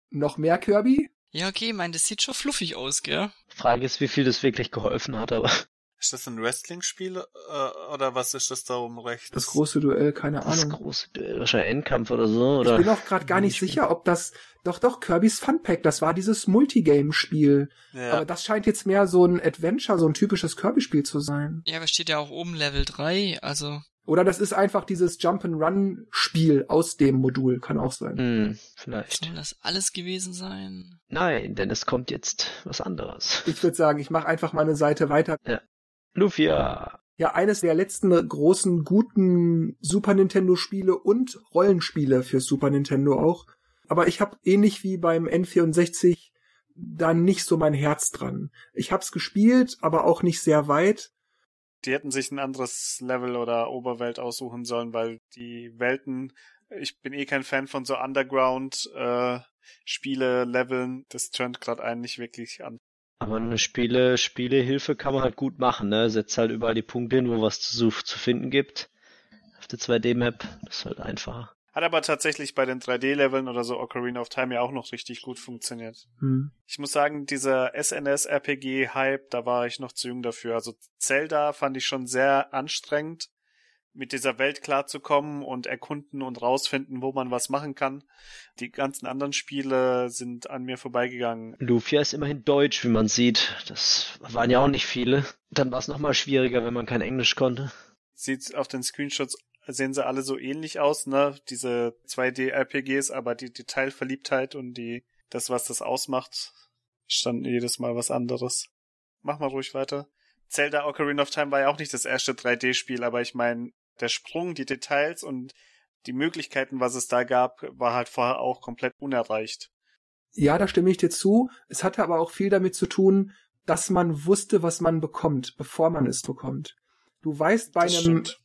Noch mehr Kirby? Ja, okay, mein, das sieht schon fluffig aus, gell? Frage ist, wie viel das wirklich geholfen hat, aber. Ist das ein Wrestling-Spiel äh, oder was ist das da oben rechts? Das große Duell, keine Ahnung. Das große Duell, wahrscheinlich Endkampf oder so, oder? Ich bin auch gerade gar nicht sicher, ob das, doch, doch, Kirby's Fun Pack, das war dieses Multigame-Spiel. Ja. Aber das scheint jetzt mehr so ein Adventure, so ein typisches Kirby-Spiel zu sein. Ja, aber steht ja auch oben Level 3, also. Oder das ist einfach dieses Jump-and-Run-Spiel aus dem Modul, kann auch sein. Hm, vielleicht. Soll das alles gewesen sein? Nein, denn es kommt jetzt was anderes. Ich würde sagen, ich mache einfach meine Seite weiter. Ja. Lufia. Ja, eines der letzten großen guten Super Nintendo Spiele und Rollenspiele für Super Nintendo auch. Aber ich habe ähnlich wie beim N64 da nicht so mein Herz dran. Ich hab's gespielt, aber auch nicht sehr weit. Die hätten sich ein anderes Level oder Oberwelt aussuchen sollen, weil die Welten, ich bin eh kein Fan von so Underground äh, Spiele Leveln, das turnt gerade einen nicht wirklich an. Aber eine Spiele, Spielehilfe kann man halt gut machen, ne? Setzt halt überall die Punkte hin, wo was zu, zu finden gibt. Auf der 2D-Map. Das ist halt einfacher. Hat aber tatsächlich bei den 3D-Leveln oder so Ocarina of Time ja auch noch richtig gut funktioniert. Hm. Ich muss sagen, dieser SNS-RPG-Hype, da war ich noch zu jung dafür. Also Zelda fand ich schon sehr anstrengend mit dieser Welt klarzukommen und erkunden und rausfinden, wo man was machen kann. Die ganzen anderen Spiele sind an mir vorbeigegangen. Lufia ist immerhin deutsch, wie man sieht. Das waren ja auch nicht viele. Dann war es nochmal schwieriger, wenn man kein Englisch konnte. Sieht auf den Screenshots sehen sie alle so ähnlich aus, ne? Diese 2D-RPGs, aber die Detailverliebtheit und die, das, was das ausmacht, stand jedes Mal was anderes. Mach mal ruhig weiter. Zelda Ocarina of Time war ja auch nicht das erste 3D-Spiel, aber ich meine, der Sprung, die Details und die Möglichkeiten, was es da gab, war halt vorher auch komplett unerreicht. Ja, da stimme ich dir zu. Es hatte aber auch viel damit zu tun, dass man wusste, was man bekommt, bevor man es bekommt. Du weißt bei das einem stimmt.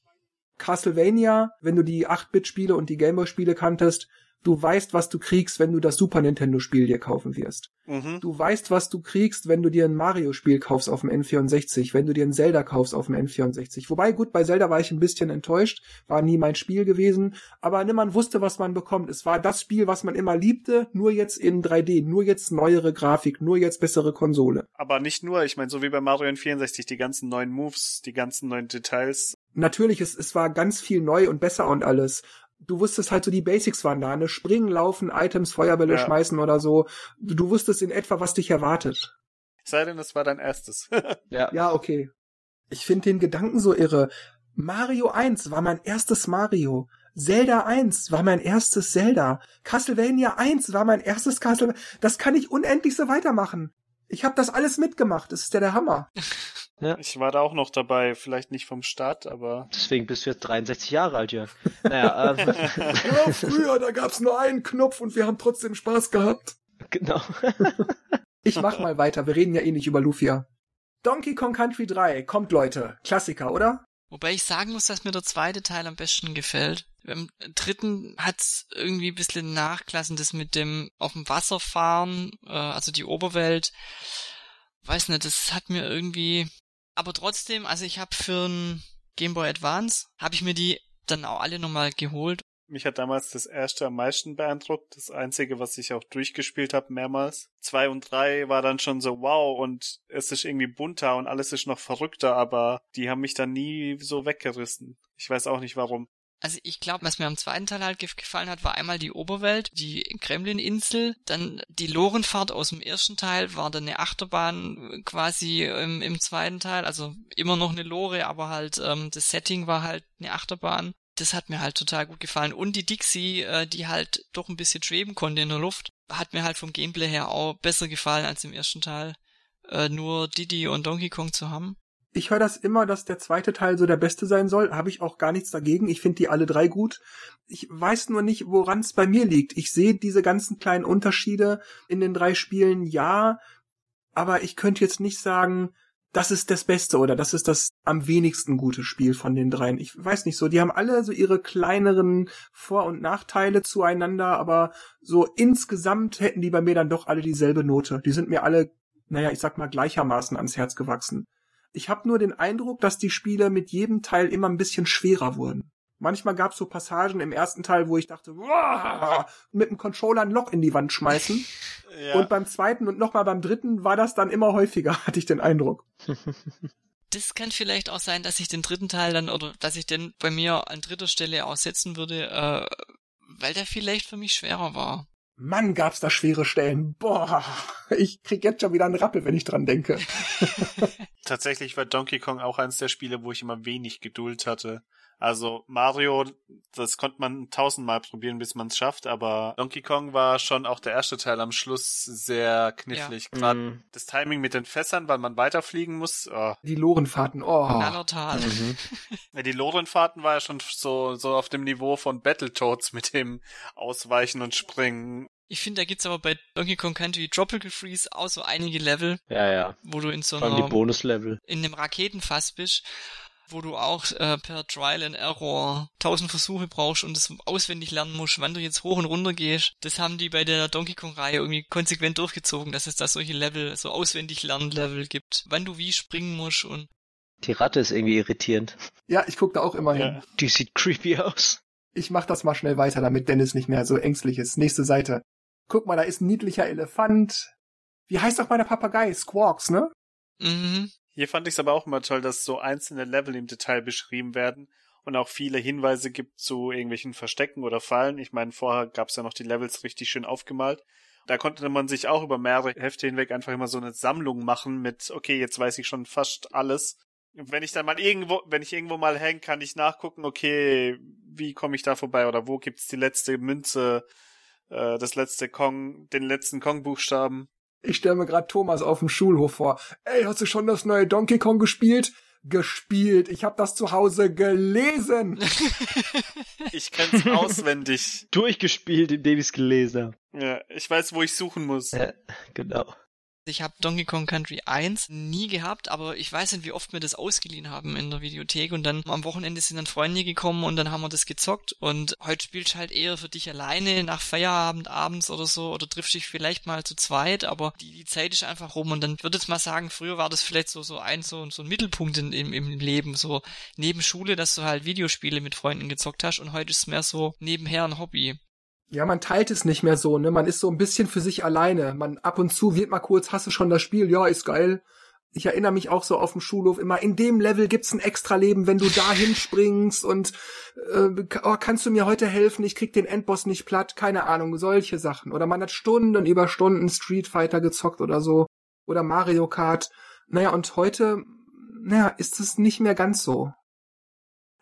Castlevania, wenn du die 8-Bit-Spiele und die Gameboy-Spiele kanntest, Du weißt, was du kriegst, wenn du das Super Nintendo Spiel dir kaufen wirst. Mhm. Du weißt, was du kriegst, wenn du dir ein Mario Spiel kaufst auf dem N64, wenn du dir ein Zelda kaufst auf dem N64. Wobei, gut, bei Zelda war ich ein bisschen enttäuscht, war nie mein Spiel gewesen, aber man wusste, was man bekommt. Es war das Spiel, was man immer liebte, nur jetzt in 3D, nur jetzt neuere Grafik, nur jetzt bessere Konsole. Aber nicht nur, ich meine, so wie bei Mario N64, die ganzen neuen Moves, die ganzen neuen Details, natürlich, es, es war ganz viel neu und besser und alles du wusstest halt so, die Basics waren da, ne? Springen, laufen, Items, Feuerbälle ja. schmeißen oder so. Du, du wusstest in etwa, was dich erwartet. Sei denn, es war dein erstes. [laughs] ja. ja, okay. Ich finde den Gedanken so irre. Mario 1 war mein erstes Mario. Zelda 1 war mein erstes Zelda. Castlevania 1 war mein erstes Castlevania. Das kann ich unendlich so weitermachen. Ich habe das alles mitgemacht. Das ist ja der Hammer. [laughs] Ja. Ich war da auch noch dabei, vielleicht nicht vom Start, aber. Deswegen bist du jetzt 63 Jahre alt, Jörg. Naja, [laughs] ähm. ja, früher, da gab's nur einen Knopf und wir haben trotzdem Spaß gehabt. Genau. [laughs] ich mach mal weiter, wir reden ja eh nicht über Lufia. Donkey Kong Country 3, kommt Leute, Klassiker, oder? Wobei ich sagen muss, dass mir der zweite Teil am besten gefällt. Beim dritten hat's irgendwie ein bisschen nachklassen, das mit dem auf dem Wasser fahren, äh, also die Oberwelt. Weiß nicht, das hat mir irgendwie aber trotzdem, also ich habe für ein Game Boy Advance, habe ich mir die dann auch alle nochmal geholt. Mich hat damals das erste am meisten beeindruckt. Das einzige, was ich auch durchgespielt habe, mehrmals. Zwei und drei war dann schon so wow und es ist irgendwie bunter und alles ist noch verrückter, aber die haben mich dann nie so weggerissen. Ich weiß auch nicht warum. Also ich glaube, was mir am zweiten Teil halt gefallen hat, war einmal die Oberwelt, die Kremlin-Insel, dann die Lorenfahrt aus dem ersten Teil, war dann eine Achterbahn quasi im, im zweiten Teil, also immer noch eine Lore, aber halt ähm, das Setting war halt eine Achterbahn. Das hat mir halt total gut gefallen. Und die Dixie, äh, die halt doch ein bisschen schweben konnte in der Luft, hat mir halt vom Gameplay her auch besser gefallen als im ersten Teil. Äh, nur Diddy und Donkey Kong zu haben ich höre das immer, dass der zweite Teil so der beste sein soll. Habe ich auch gar nichts dagegen. Ich finde die alle drei gut. Ich weiß nur nicht, woran es bei mir liegt. Ich sehe diese ganzen kleinen Unterschiede in den drei Spielen, ja, aber ich könnte jetzt nicht sagen, das ist das Beste oder das ist das am wenigsten gute Spiel von den dreien. Ich weiß nicht so. Die haben alle so ihre kleineren Vor- und Nachteile zueinander, aber so insgesamt hätten die bei mir dann doch alle dieselbe Note. Die sind mir alle, naja, ich sag mal gleichermaßen ans Herz gewachsen. Ich habe nur den Eindruck, dass die Spiele mit jedem Teil immer ein bisschen schwerer wurden. Manchmal gab es so Passagen im ersten Teil, wo ich dachte, mit dem Controller ein Loch in die Wand schmeißen. [laughs] Ja. Und beim zweiten und nochmal beim dritten war das dann immer häufiger, [laughs] hatte ich den Eindruck. Das kann vielleicht auch sein, dass ich den dritten Teil dann oder dass ich den bei mir an dritter Stelle aussetzen würde, äh, weil der vielleicht für mich schwerer war. Mann, gab's da schwere Stellen. Boah, ich krieg jetzt schon wieder einen Rappel, wenn ich dran denke. [laughs] Tatsächlich war Donkey Kong auch eines der Spiele, wo ich immer wenig Geduld hatte. Also Mario, das konnte man tausendmal probieren, bis man es schafft, aber Donkey Kong war schon auch der erste Teil am Schluss sehr knifflig. Ja. Gerade mm. das Timing mit den Fässern, weil man weiterfliegen muss. Oh. Die Lorenfahrten, oh. Knallertal. Mhm. [laughs] Ja, die Lorenfahrten war ja schon so, so auf dem Niveau von Battletoads mit dem Ausweichen und Springen. Ich finde, da gibt's aber bei Donkey Kong Country Tropical Freeze auch so einige Level. Ja, ja. Wo du in so einer, die Bonuslevel. in einem Raketenfass bist, wo du auch äh, per Trial and Error tausend Versuche brauchst und es auswendig lernen musst, wann du jetzt hoch und runter gehst. Das haben die bei der Donkey Kong Reihe irgendwie konsequent durchgezogen, dass es da solche Level, so auswendig Lernlevel gibt, wann du wie springen musst und die Ratte ist irgendwie irritierend. Ja, ich guck da auch immer hin. Ja. Die sieht creepy aus. Ich mach das mal schnell weiter, damit Dennis nicht mehr so ängstlich ist. Nächste Seite guck mal, da ist ein niedlicher Elefant. Wie heißt doch mal der Papagei? Squawks, ne? Mhm. Hier fand ich es aber auch immer toll, dass so einzelne Level im Detail beschrieben werden und auch viele Hinweise gibt zu irgendwelchen Verstecken oder Fallen. Ich meine, vorher gab es ja noch die Levels richtig schön aufgemalt. Da konnte man sich auch über mehrere Hefte hinweg einfach immer so eine Sammlung machen mit, okay, jetzt weiß ich schon fast alles. Wenn ich dann mal irgendwo, wenn ich irgendwo mal hänge, kann ich nachgucken, okay, wie komme ich da vorbei oder wo gibt's die letzte Münze, äh, das letzte Kong, den letzten Kong-Buchstaben. Ich stelle mir gerade Thomas auf dem Schulhof vor. Ey, hast du schon das neue Donkey Kong gespielt? gespielt. Ich habe das zu Hause gelesen. [laughs] ich kenn's auswendig. Durchgespielt, indem ich's gelesen habe. Ja, ich weiß, wo ich suchen muss. Ja, genau. Ich habe Donkey Kong Country 1 nie gehabt, aber ich weiß nicht, wie oft wir das ausgeliehen haben in der Videothek. Und dann am Wochenende sind dann Freunde gekommen und dann haben wir das gezockt. Und heute spielst du halt eher für dich alleine nach Feierabend abends oder so. Oder triffst dich vielleicht mal zu zweit, aber die, die Zeit ist einfach rum. Und dann würde ich mal sagen, früher war das vielleicht so so ein so, so ein Mittelpunkt in, im, im Leben, so neben Schule, dass du halt Videospiele mit Freunden gezockt hast. Und heute ist es mehr so nebenher ein Hobby. Ja, man teilt es nicht mehr so, ne? Man ist so ein bisschen für sich alleine. Man ab und zu wird mal kurz, hast du schon das Spiel? Ja, ist geil. Ich erinnere mich auch so auf dem Schulhof immer, in dem Level gibt's ein Extra-Leben, wenn du da [laughs] hinspringst und äh, oh, kannst du mir heute helfen? Ich krieg den Endboss nicht platt, keine Ahnung, solche Sachen. Oder man hat Stunden über Stunden Street Fighter gezockt oder so. Oder Mario Kart. Naja, und heute, naja, ist es nicht mehr ganz so.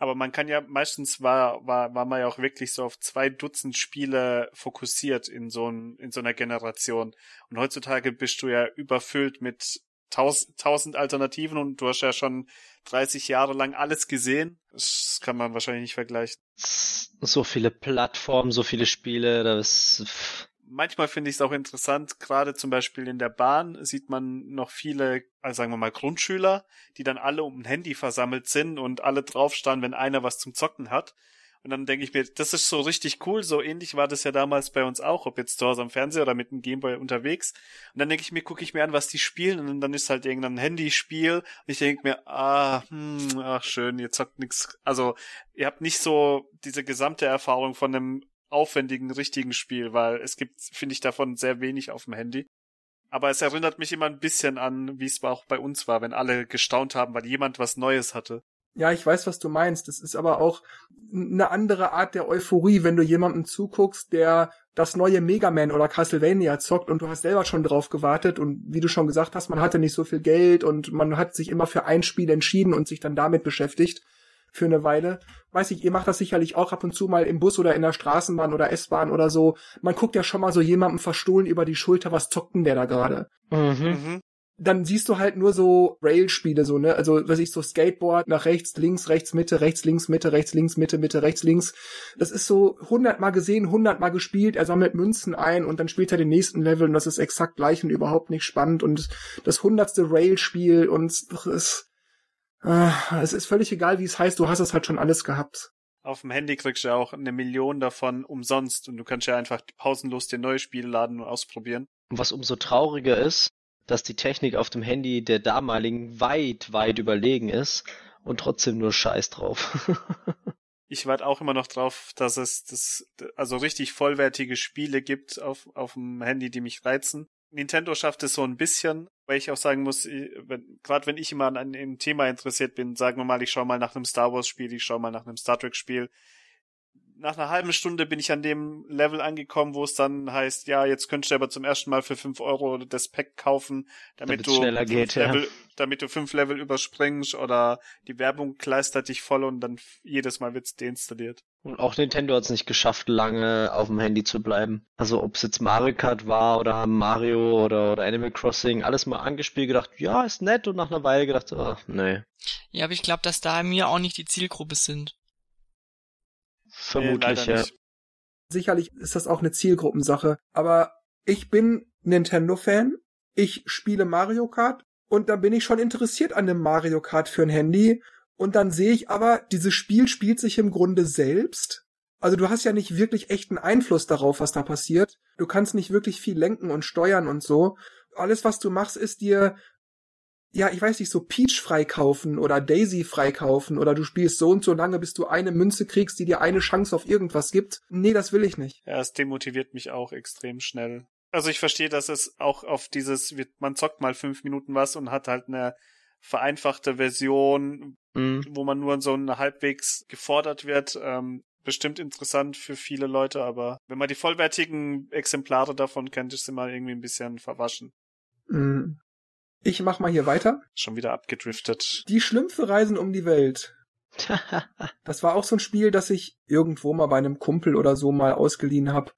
Aber man kann ja, meistens war, war, war man ja auch wirklich so auf zwei Dutzend Spiele fokussiert in so, ein, in so einer Generation. Und heutzutage bist du ja überfüllt mit tausend, tausend Alternativen und du hast ja schon 30 Jahre lang alles gesehen. Das kann man wahrscheinlich nicht vergleichen. So viele Plattformen, so viele Spiele, das manchmal finde ich es auch interessant, gerade zum Beispiel in der Bahn sieht man noch viele, also sagen wir mal Grundschüler, die dann alle um ein Handy versammelt sind und alle draufstehen, wenn einer was zum Zocken hat. Und dann denke ich mir, das ist so richtig cool, so ähnlich war das ja damals bei uns auch, ob jetzt zu Hause am Fernseher oder mit dem Gameboy unterwegs. Und dann denke ich mir, gucke ich mir an, was die spielen und dann ist halt irgendein Handyspiel und ich denke mir, ah, hm, ach schön, ihr zockt nix. Also ihr habt nicht so diese gesamte Erfahrung von einem aufwendigen, richtigen Spiel, weil es gibt, finde ich, davon sehr wenig auf dem Handy. Aber es erinnert mich immer ein bisschen an, wie es auch bei uns war, wenn alle gestaunt haben, weil jemand was Neues hatte. Ja, ich weiß, was du meinst. Das ist aber auch eine andere Art der Euphorie, wenn du jemandem zuguckst, der das neue Mega Man oder Castlevania zockt und du hast selber schon drauf gewartet und wie du schon gesagt hast, man hatte nicht so viel Geld und man hat sich immer für ein Spiel entschieden und sich dann damit beschäftigt für eine Weile. Weiß ich, ihr macht das sicherlich auch ab und zu mal im Bus oder in der Straßenbahn oder S-Bahn oder so. Man guckt ja schon mal so jemandem verstohlen über die Schulter, was zockt denn der da gerade? Mhm. mhm. Dann siehst du halt nur so Rail-Spiele, so, ne? Also, was ich so Skateboard nach rechts, links, rechts, Mitte, rechts, links, Mitte, rechts, links, Mitte, Mitte, rechts, links. Das ist so hundertmal gesehen, hundertmal gespielt. Er sammelt Münzen ein und dann spielt er den nächsten Level und das ist exakt gleich und überhaupt nicht spannend und das hundertste Rail-Spiel und es, Ah, es ist völlig egal, wie es heißt, du hast es halt schon alles gehabt. Auf dem Handy kriegst du ja auch eine Million davon umsonst und du kannst ja einfach pausenlos dir neue Spiele laden und ausprobieren. Und was umso trauriger ist, dass die Technik auf dem Handy der damaligen weit, weit überlegen ist und trotzdem nur Scheiß drauf. [laughs] ich warte auch immer noch drauf, dass es das, also richtig vollwertige Spiele gibt auf, auf dem Handy, die mich reizen. Nintendo schafft es so ein bisschen, weil ich auch sagen muss, gerade wenn ich immer an einem Thema interessiert bin, sagen wir mal, ich schaue mal nach einem Star Wars Spiel, ich schaue mal nach einem Star Trek Spiel, nach einer halben Stunde bin ich an dem Level angekommen, wo es dann heißt, ja, jetzt könntest du aber zum ersten Mal für fünf Euro das Pack kaufen, damit, damit du schneller geht, Level, ja. damit du fünf Level überspringst oder die Werbung kleistert dich voll und dann jedes Mal wird's deinstalliert. Und auch Nintendo hat es nicht geschafft, lange auf dem Handy zu bleiben. Also ob es jetzt Mario Kart war oder Mario oder, oder Animal Crossing, alles mal angespielt, gedacht, ja, ist nett und nach einer Weile gedacht, oh, nee. Ja, aber ich glaube, dass da mir auch nicht die Zielgruppe sind. Vermutlich, nee, ja. Sicherlich ist das auch eine Zielgruppensache, aber ich bin Nintendo-Fan, ich spiele Mario Kart und da bin ich schon interessiert an dem Mario Kart für ein Handy und dann sehe ich aber, dieses Spiel spielt sich im Grunde selbst. Also du hast ja nicht wirklich echten Einfluss darauf, was da passiert. Du kannst nicht wirklich viel lenken und steuern und so. Alles, was du machst, ist dir ja, ich weiß nicht, so Peach freikaufen oder Daisy freikaufen oder du spielst so und so lange, bis du eine Münze kriegst, die dir eine Chance auf irgendwas gibt. Nee, das will ich nicht. Ja, es demotiviert mich auch extrem schnell. Also ich verstehe, dass es auch auf dieses, man zockt mal fünf Minuten was und hat halt eine vereinfachte Version, mhm. wo man nur so halbwegs gefordert wird. Ähm, bestimmt interessant für viele Leute, aber wenn man die vollwertigen Exemplare davon kennt, ist sie mal irgendwie ein bisschen verwaschen. Mhm. Ich mach mal hier weiter. Schon wieder abgedriftet. Die Schlümpfe reisen um die Welt. [laughs] das war auch so ein Spiel, das ich irgendwo mal bei einem Kumpel oder so mal ausgeliehen habe,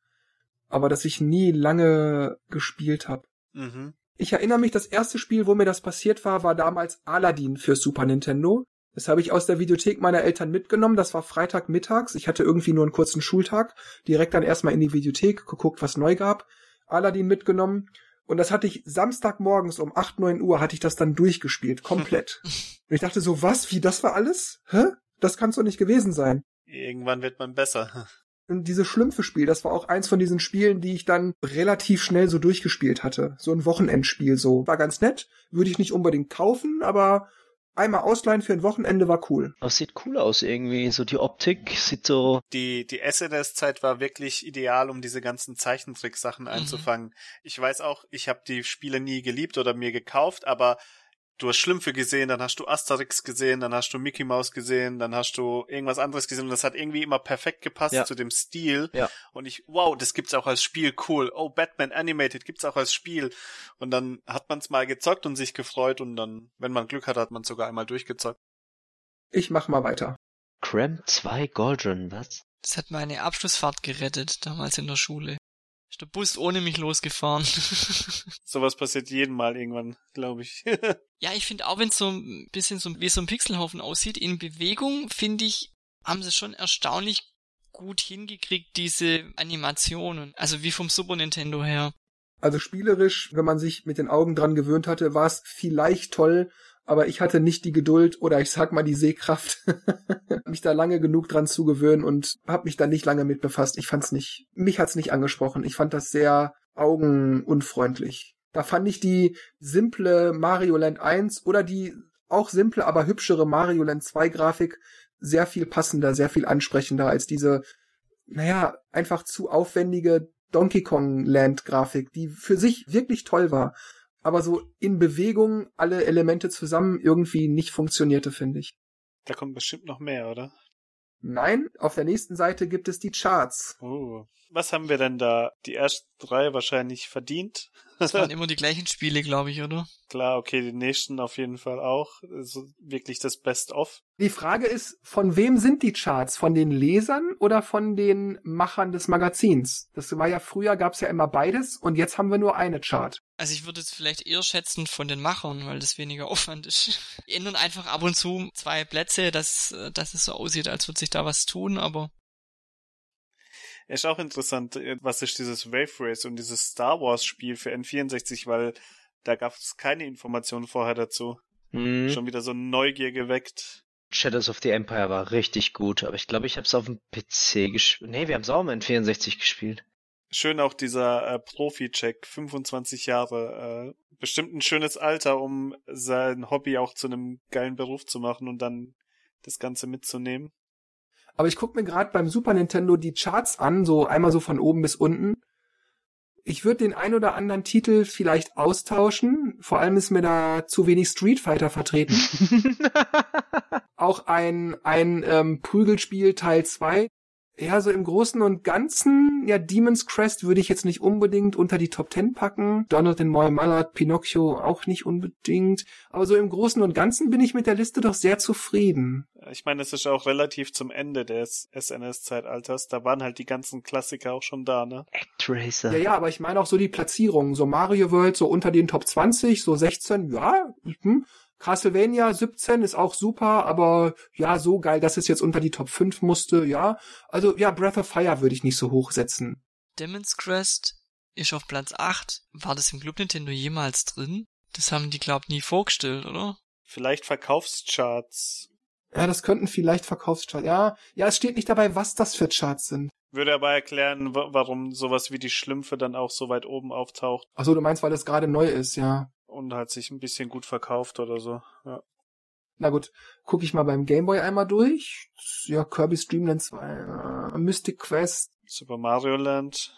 aber das ich nie lange gespielt habe. Mhm. Ich erinnere mich, das erste Spiel, wo mir das passiert war, war damals Aladdin für Super Nintendo. Das habe ich aus der Videothek meiner Eltern mitgenommen. Das war Freitagmittags. Ich hatte irgendwie nur einen kurzen Schultag. Direkt dann erstmal in die Videothek, geguckt, was neu gab. Aladdin mitgenommen. Und das hatte ich Samstagmorgens um 8, 9 Uhr hatte ich das dann durchgespielt. [laughs] Komplett. Und ich dachte so, was? Wie, das war alles? Hä? Das kann's doch nicht gewesen sein. Irgendwann wird man besser. [laughs] Und dieses Schlümpfe-Spiel, das war auch eins von diesen Spielen, die ich dann relativ schnell so durchgespielt hatte. So ein Wochenendspiel so. War ganz nett. Würde ich nicht unbedingt kaufen, aber einmal ausleihen für ein Wochenende war cool. Das sieht cool aus irgendwie, so die Optik sieht so. Die, die SNS-Zeit war wirklich ideal, um diese ganzen Zeichentricksachen mhm. einzufangen. Mhm. Ich weiß auch, ich habe die Spiele nie geliebt oder mir gekauft, aber du hast Schlümpfe gesehen, dann hast du Asterix gesehen, dann hast du Mickey Mouse gesehen, dann hast du irgendwas anderes gesehen und das hat irgendwie immer perfekt gepasst ja. zu dem Stil. Ja. Und ich, wow, das gibt's auch als Spiel, cool. Oh, Batman Animated gibt's auch als Spiel. Und dann hat man's mal gezockt und sich gefreut und dann, wenn man Glück hat, hat man sogar einmal durchgezockt. Ich mach mal weiter. Cram 2 Goldrun, was? Das hat meine Abschlussfahrt gerettet, damals in der Schule. Ist der Bus ohne mich losgefahren. [laughs] Sowas passiert jeden Mal irgendwann, glaube ich. [laughs] ja, ich finde auch, wenn es so ein bisschen so wie so ein Pixelhaufen aussieht, in Bewegung, finde ich, haben sie schon erstaunlich gut hingekriegt, diese Animationen. Also wie vom Super Nintendo her. Also spielerisch, wenn man sich mit den Augen dran gewöhnt hatte, war es vielleicht toll, aber ich hatte nicht die Geduld oder ich sag mal die Sehkraft, [laughs] mich da lange genug dran zu gewöhnen und habe mich da nicht lange mit befasst. Ich fand's nicht, mich hat's nicht angesprochen. Ich fand das sehr augenunfreundlich. Da fand ich die simple Mario Land 1 oder die auch simple, aber hübschere Mario Land 2 Grafik sehr viel passender, sehr viel ansprechender als diese, naja, einfach zu aufwendige Donkey Kong Land Grafik, die für sich wirklich toll war aber so in Bewegung alle Elemente zusammen irgendwie nicht funktionierte, finde ich. Da kommt bestimmt noch mehr, oder? Nein, auf der nächsten Seite gibt es die Charts. Oh. Was haben wir denn da? Die ersten drei wahrscheinlich verdient. Das waren [laughs] immer die gleichen Spiele, glaube ich, oder? Klar, okay, die nächsten auf jeden Fall auch. Also wirklich das Best-of. Die Frage ist, von wem sind die Charts? Von den Lesern oder von den Machern des Magazins? Das war ja früher, gab's ja immer beides und jetzt haben wir nur eine Chart. Also ich würde es vielleicht eher schätzen von den Machern, weil das weniger [laughs] Aufwand ist. Die ändern einfach ab und zu zwei Plätze, dass, dass es so aussieht, als würde sich da was tun, aber ist auch interessant, äh, was ist dieses Wave Race und dieses Star Wars Spiel für N64, weil da gab es keine Informationen vorher dazu. Mhm. Schon wieder so Neugier geweckt. Shadows of the Empire war richtig gut, aber ich glaube, ich habe es auf dem PC gespielt. Nee, wir haben es auch mal in 64 gespielt. Schön auch dieser äh, Profi-Check, 25 Jahre. Äh, bestimmt ein schönes Alter, um sein Hobby auch zu einem geilen Beruf zu machen und dann das Ganze mitzunehmen. Aber ich gucke mir gerade beim Super Nintendo die Charts an, so einmal so von oben bis unten. Ich würde den ein oder anderen Titel vielleicht austauschen. Vor allem ist mir da zu wenig Street Fighter vertreten. [laughs] Auch ein, ein ähm, Prügelspiel Teil 2, ja, so im Großen und Ganzen, ja, Demon's Crest würde ich jetzt nicht unbedingt unter die Top Ten packen. Donald and Moy Mallard, Pinocchio auch nicht unbedingt. Aber so im Großen und Ganzen bin ich mit der Liste doch sehr zufrieden. Ich meine, es ist auch relativ zum Ende des SNS-Zeitalters. Da waren halt die ganzen Klassiker auch schon da, ne? Actracer. Ja, ja, aber ich meine auch so die Platzierungen. So Mario World so unter den Top 20, so 16, ja, hm, Castlevania 17 ist auch super, aber ja, so geil, dass es jetzt unter die Top 5 musste, ja. Also ja, Breath of Fire würde ich nicht so hoch setzen. Demon's Crest ist auf Platz 8. War das im Club Nintendo jemals drin? Das haben die, glaub nie vorgestellt, oder? Vielleicht Verkaufscharts. Ja, das könnten vielleicht Verkaufscharts. Ja, ja, es steht nicht dabei, was das für Charts sind. Würde aber erklären, warum sowas wie die Schlümpfe dann auch so weit oben auftaucht. Ach so, du meinst, weil das gerade neu ist, ja und halt sich ein bisschen gut verkauft oder so. Ja. Na gut, gucke ich mal beim Gameboy einmal durch. Ja, Kirby's Dream Land 2, äh, Mystic Quest. Super Mario Land.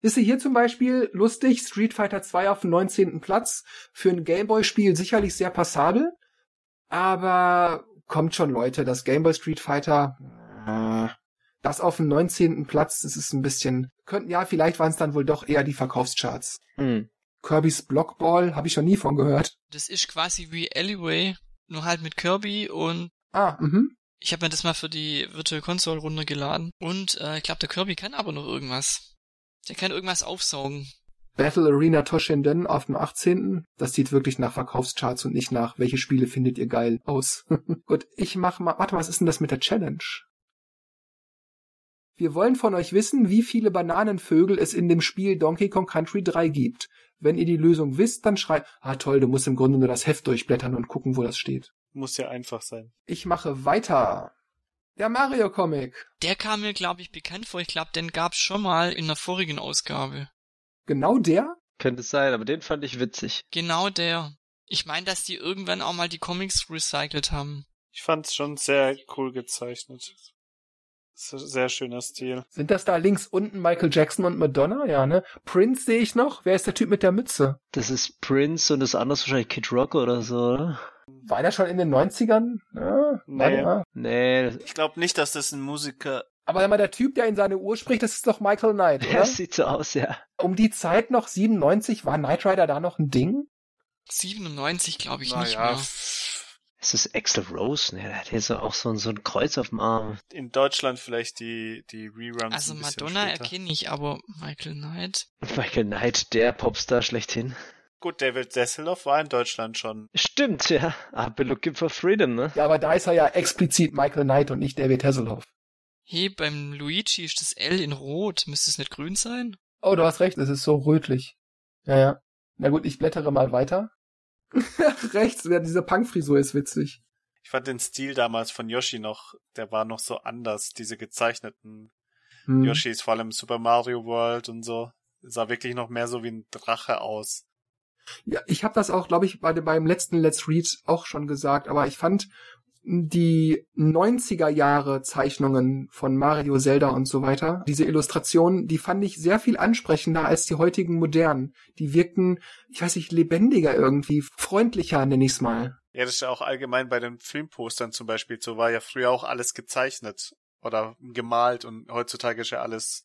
Ist sie hier zum Beispiel lustig, Street Fighter 2 auf dem 19. Platz. Für ein Gameboy-Spiel sicherlich sehr passabel. Aber kommt schon, Leute, das Game Boy Street Fighter, äh, das auf dem 19. Platz, das ist ein bisschen, könnten, ja, vielleicht waren es dann wohl doch eher die Verkaufscharts. Hm. Kirby's Blockball, habe ich schon nie von gehört. Das ist quasi wie Alleyway, nur halt mit Kirby und Ah, mhm. Ich habe mir das mal für die Virtual Console runtergeladen und äh, ich glaube, der Kirby kann aber noch irgendwas. Der kann irgendwas aufsaugen. Battle Arena Toshinden auf dem 18. Das sieht wirklich nach Verkaufscharts und nicht nach, welche Spiele findet ihr geil aus. [laughs] Gut, ich mach mal, warte, was ist denn das mit der Challenge? Wir wollen von euch wissen, wie viele Bananenvögel es in dem Spiel Donkey Kong Country 3 gibt. Wenn ihr die Lösung wisst, dann schreibt, ah toll, du musst im Grunde nur das Heft durchblättern und gucken, wo das steht. Muss ja einfach sein. Ich mache weiter. Der Mario Comic. Der kam mir, glaube ich, bekannt vor. Ich glaube, den gab's schon mal in der vorigen Ausgabe. Genau der? Könnte es sein, aber den fand ich witzig. Genau der. Ich meine, dass die irgendwann auch mal die Comics recycelt haben. Ich fand's schon sehr cool gezeichnet. Sehr schöner Stil. Sind das da links unten Michael Jackson und Madonna? Ja, ne? Prince sehe ich noch. Wer ist der Typ mit der Mütze? Das ist Prince und das andere ist wahrscheinlich Kid Rock oder so, oder? War der schon in den 90ern? Ja, nee. Nee. Ich glaube nicht, dass das ein Musiker. Aber mal der Typ, der in seine Uhr spricht, das ist doch Michael Knight, [laughs] oder? Ja, sieht so aus, ja. Um die Zeit noch 97 war Knight Rider da noch ein Ding? 97 glaube ich Na nicht ja. mehr. Es ist Axel Rose, ne? Der hat jetzt auch so, so ein Kreuz auf dem Arm. In Deutschland vielleicht die, die Reruns. Also Madonna erkenne ich, aber Michael Knight. Michael Knight, der Popstar schlechthin. Gut, David Desseloff war in Deutschland schon. Stimmt, ja. Aber Looking for Freedom, ne? Ja, aber da ist er ja explizit Michael Knight und nicht David Hasselhoff. Hey, beim Luigi ist das L in Rot. Müsste es nicht grün sein? Oh, du hast recht, es ist so rötlich. Ja, ja. Na gut, ich blättere mal weiter. [laughs] Rechts, ja, diese Punkfrisur ist witzig. Ich fand den Stil damals von Yoshi noch, der war noch so anders, diese gezeichneten hm. Yoshis, vor allem Super Mario World und so. Sah wirklich noch mehr so wie ein Drache aus. Ja, ich habe das auch, glaube ich, bei, beim letzten Let's Read auch schon gesagt, aber ich fand die 90er Jahre Zeichnungen von Mario, Zelda und so weiter, diese Illustrationen, die fand ich sehr viel ansprechender als die heutigen modernen. Die wirkten, ich weiß nicht, lebendiger irgendwie, freundlicher nenne ich's mal. Ja, das ist ja auch allgemein bei den Filmpostern zum Beispiel so, war ja früher auch alles gezeichnet oder gemalt und heutzutage ist ja alles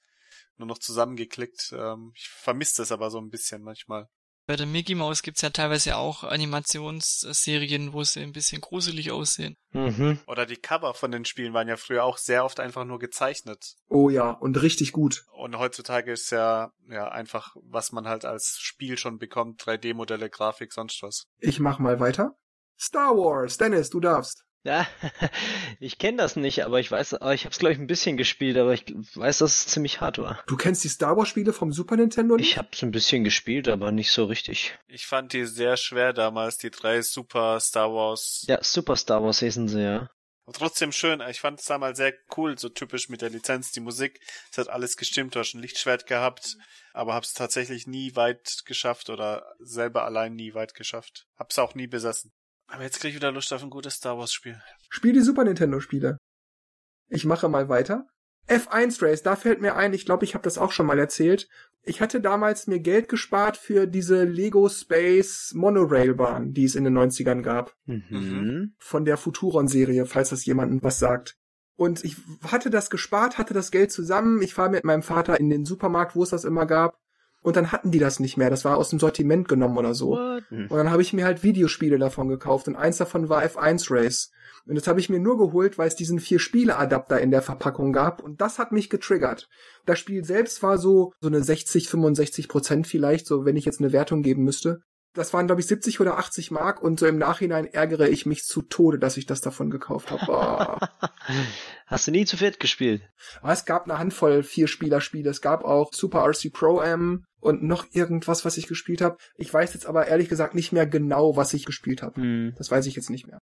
nur noch zusammengeklickt. Ähm, ich vermisse das aber so ein bisschen manchmal. Bei der Mickey Mouse gibt's ja teilweise auch Animationsserien, wo sie ein bisschen gruselig aussehen. Mhm. Oder die Cover von den Spielen waren ja früher auch sehr oft einfach nur gezeichnet. Oh ja, und richtig gut. Und heutzutage ist ja, ja einfach, was man halt als Spiel schon bekommt, 3D-Modelle, Grafik, sonst was. Ich mach mal weiter. Star Wars, Dennis, du darfst. Ja, [laughs] ich kenne das nicht, aber ich weiß, ich habe es glaube ich ein bisschen gespielt, aber ich weiß, dass es ziemlich hart war. Du kennst die Star Wars Spiele vom Super Nintendo nicht? Ich habe es ein bisschen gespielt, aber nicht so richtig. Ich fand die sehr schwer damals, die drei Super Star Wars. Ja, Super Star Wars hießen sie, ja. Aber trotzdem schön. Ich fand es damals sehr cool, so typisch mit der Lizenz, die Musik. Es hat alles gestimmt, du hast ein Lichtschwert gehabt, aber hab's tatsächlich nie weit geschafft oder selber allein nie weit geschafft. Hab's auch nie besessen. Aber jetzt krieg ich wieder Lust auf ein gutes Star Wars Spiel. Spiel die Super Nintendo Spiele. Ich mache mal weiter. F1 Race, da fällt mir ein, ich glaube, ich habe das auch schon mal erzählt. Ich hatte damals mir Geld gespart für diese Lego Space Monorail-Bahn, die es in den 90ern gab. Mhm. Von der Futuron-Serie, falls das jemandem was sagt. Und ich hatte das gespart, hatte das Geld zusammen. Ich war mit meinem Vater in den Supermarkt, wo es das immer gab. Und dann hatten die das nicht mehr. Das war aus dem Sortiment genommen oder so. What? Und dann habe ich mir halt Videospiele davon gekauft. Und eins davon war F1 Race. Und das habe ich mir nur geholt, weil es diesen vier Spiele-Adapter in der Verpackung gab. Und das hat mich getriggert. Das Spiel selbst war so, so eine 60, 65 Prozent vielleicht, so wenn ich jetzt eine Wertung geben müsste. Das waren, glaube ich, 70 oder 80 Mark und so im Nachhinein ärgere ich mich zu Tode, dass ich das davon gekauft habe. Oh. [laughs] Hast du nie zu viert gespielt? Aber es gab eine Handvoll Vier-Spieler-Spiele. Es gab auch Super RC Pro M und noch irgendwas, was ich gespielt habe. Ich weiß jetzt aber ehrlich gesagt nicht mehr genau, was ich gespielt habe. Hm. Das weiß ich jetzt nicht mehr.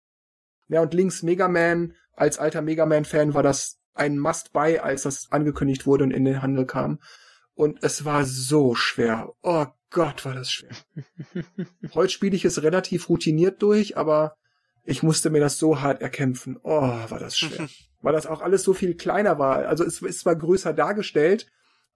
Ja, und links Mega Man. Als alter Mega Man-Fan war das ein Must-Buy, als das angekündigt wurde und in den Handel kam. Und es war so schwer. Oh Gott, war das schwer. Heute spiele ich es relativ routiniert durch, aber ich musste mir das so hart erkämpfen. Oh, war das schwer. [laughs] Weil das auch alles so viel kleiner war. Also es ist zwar größer dargestellt,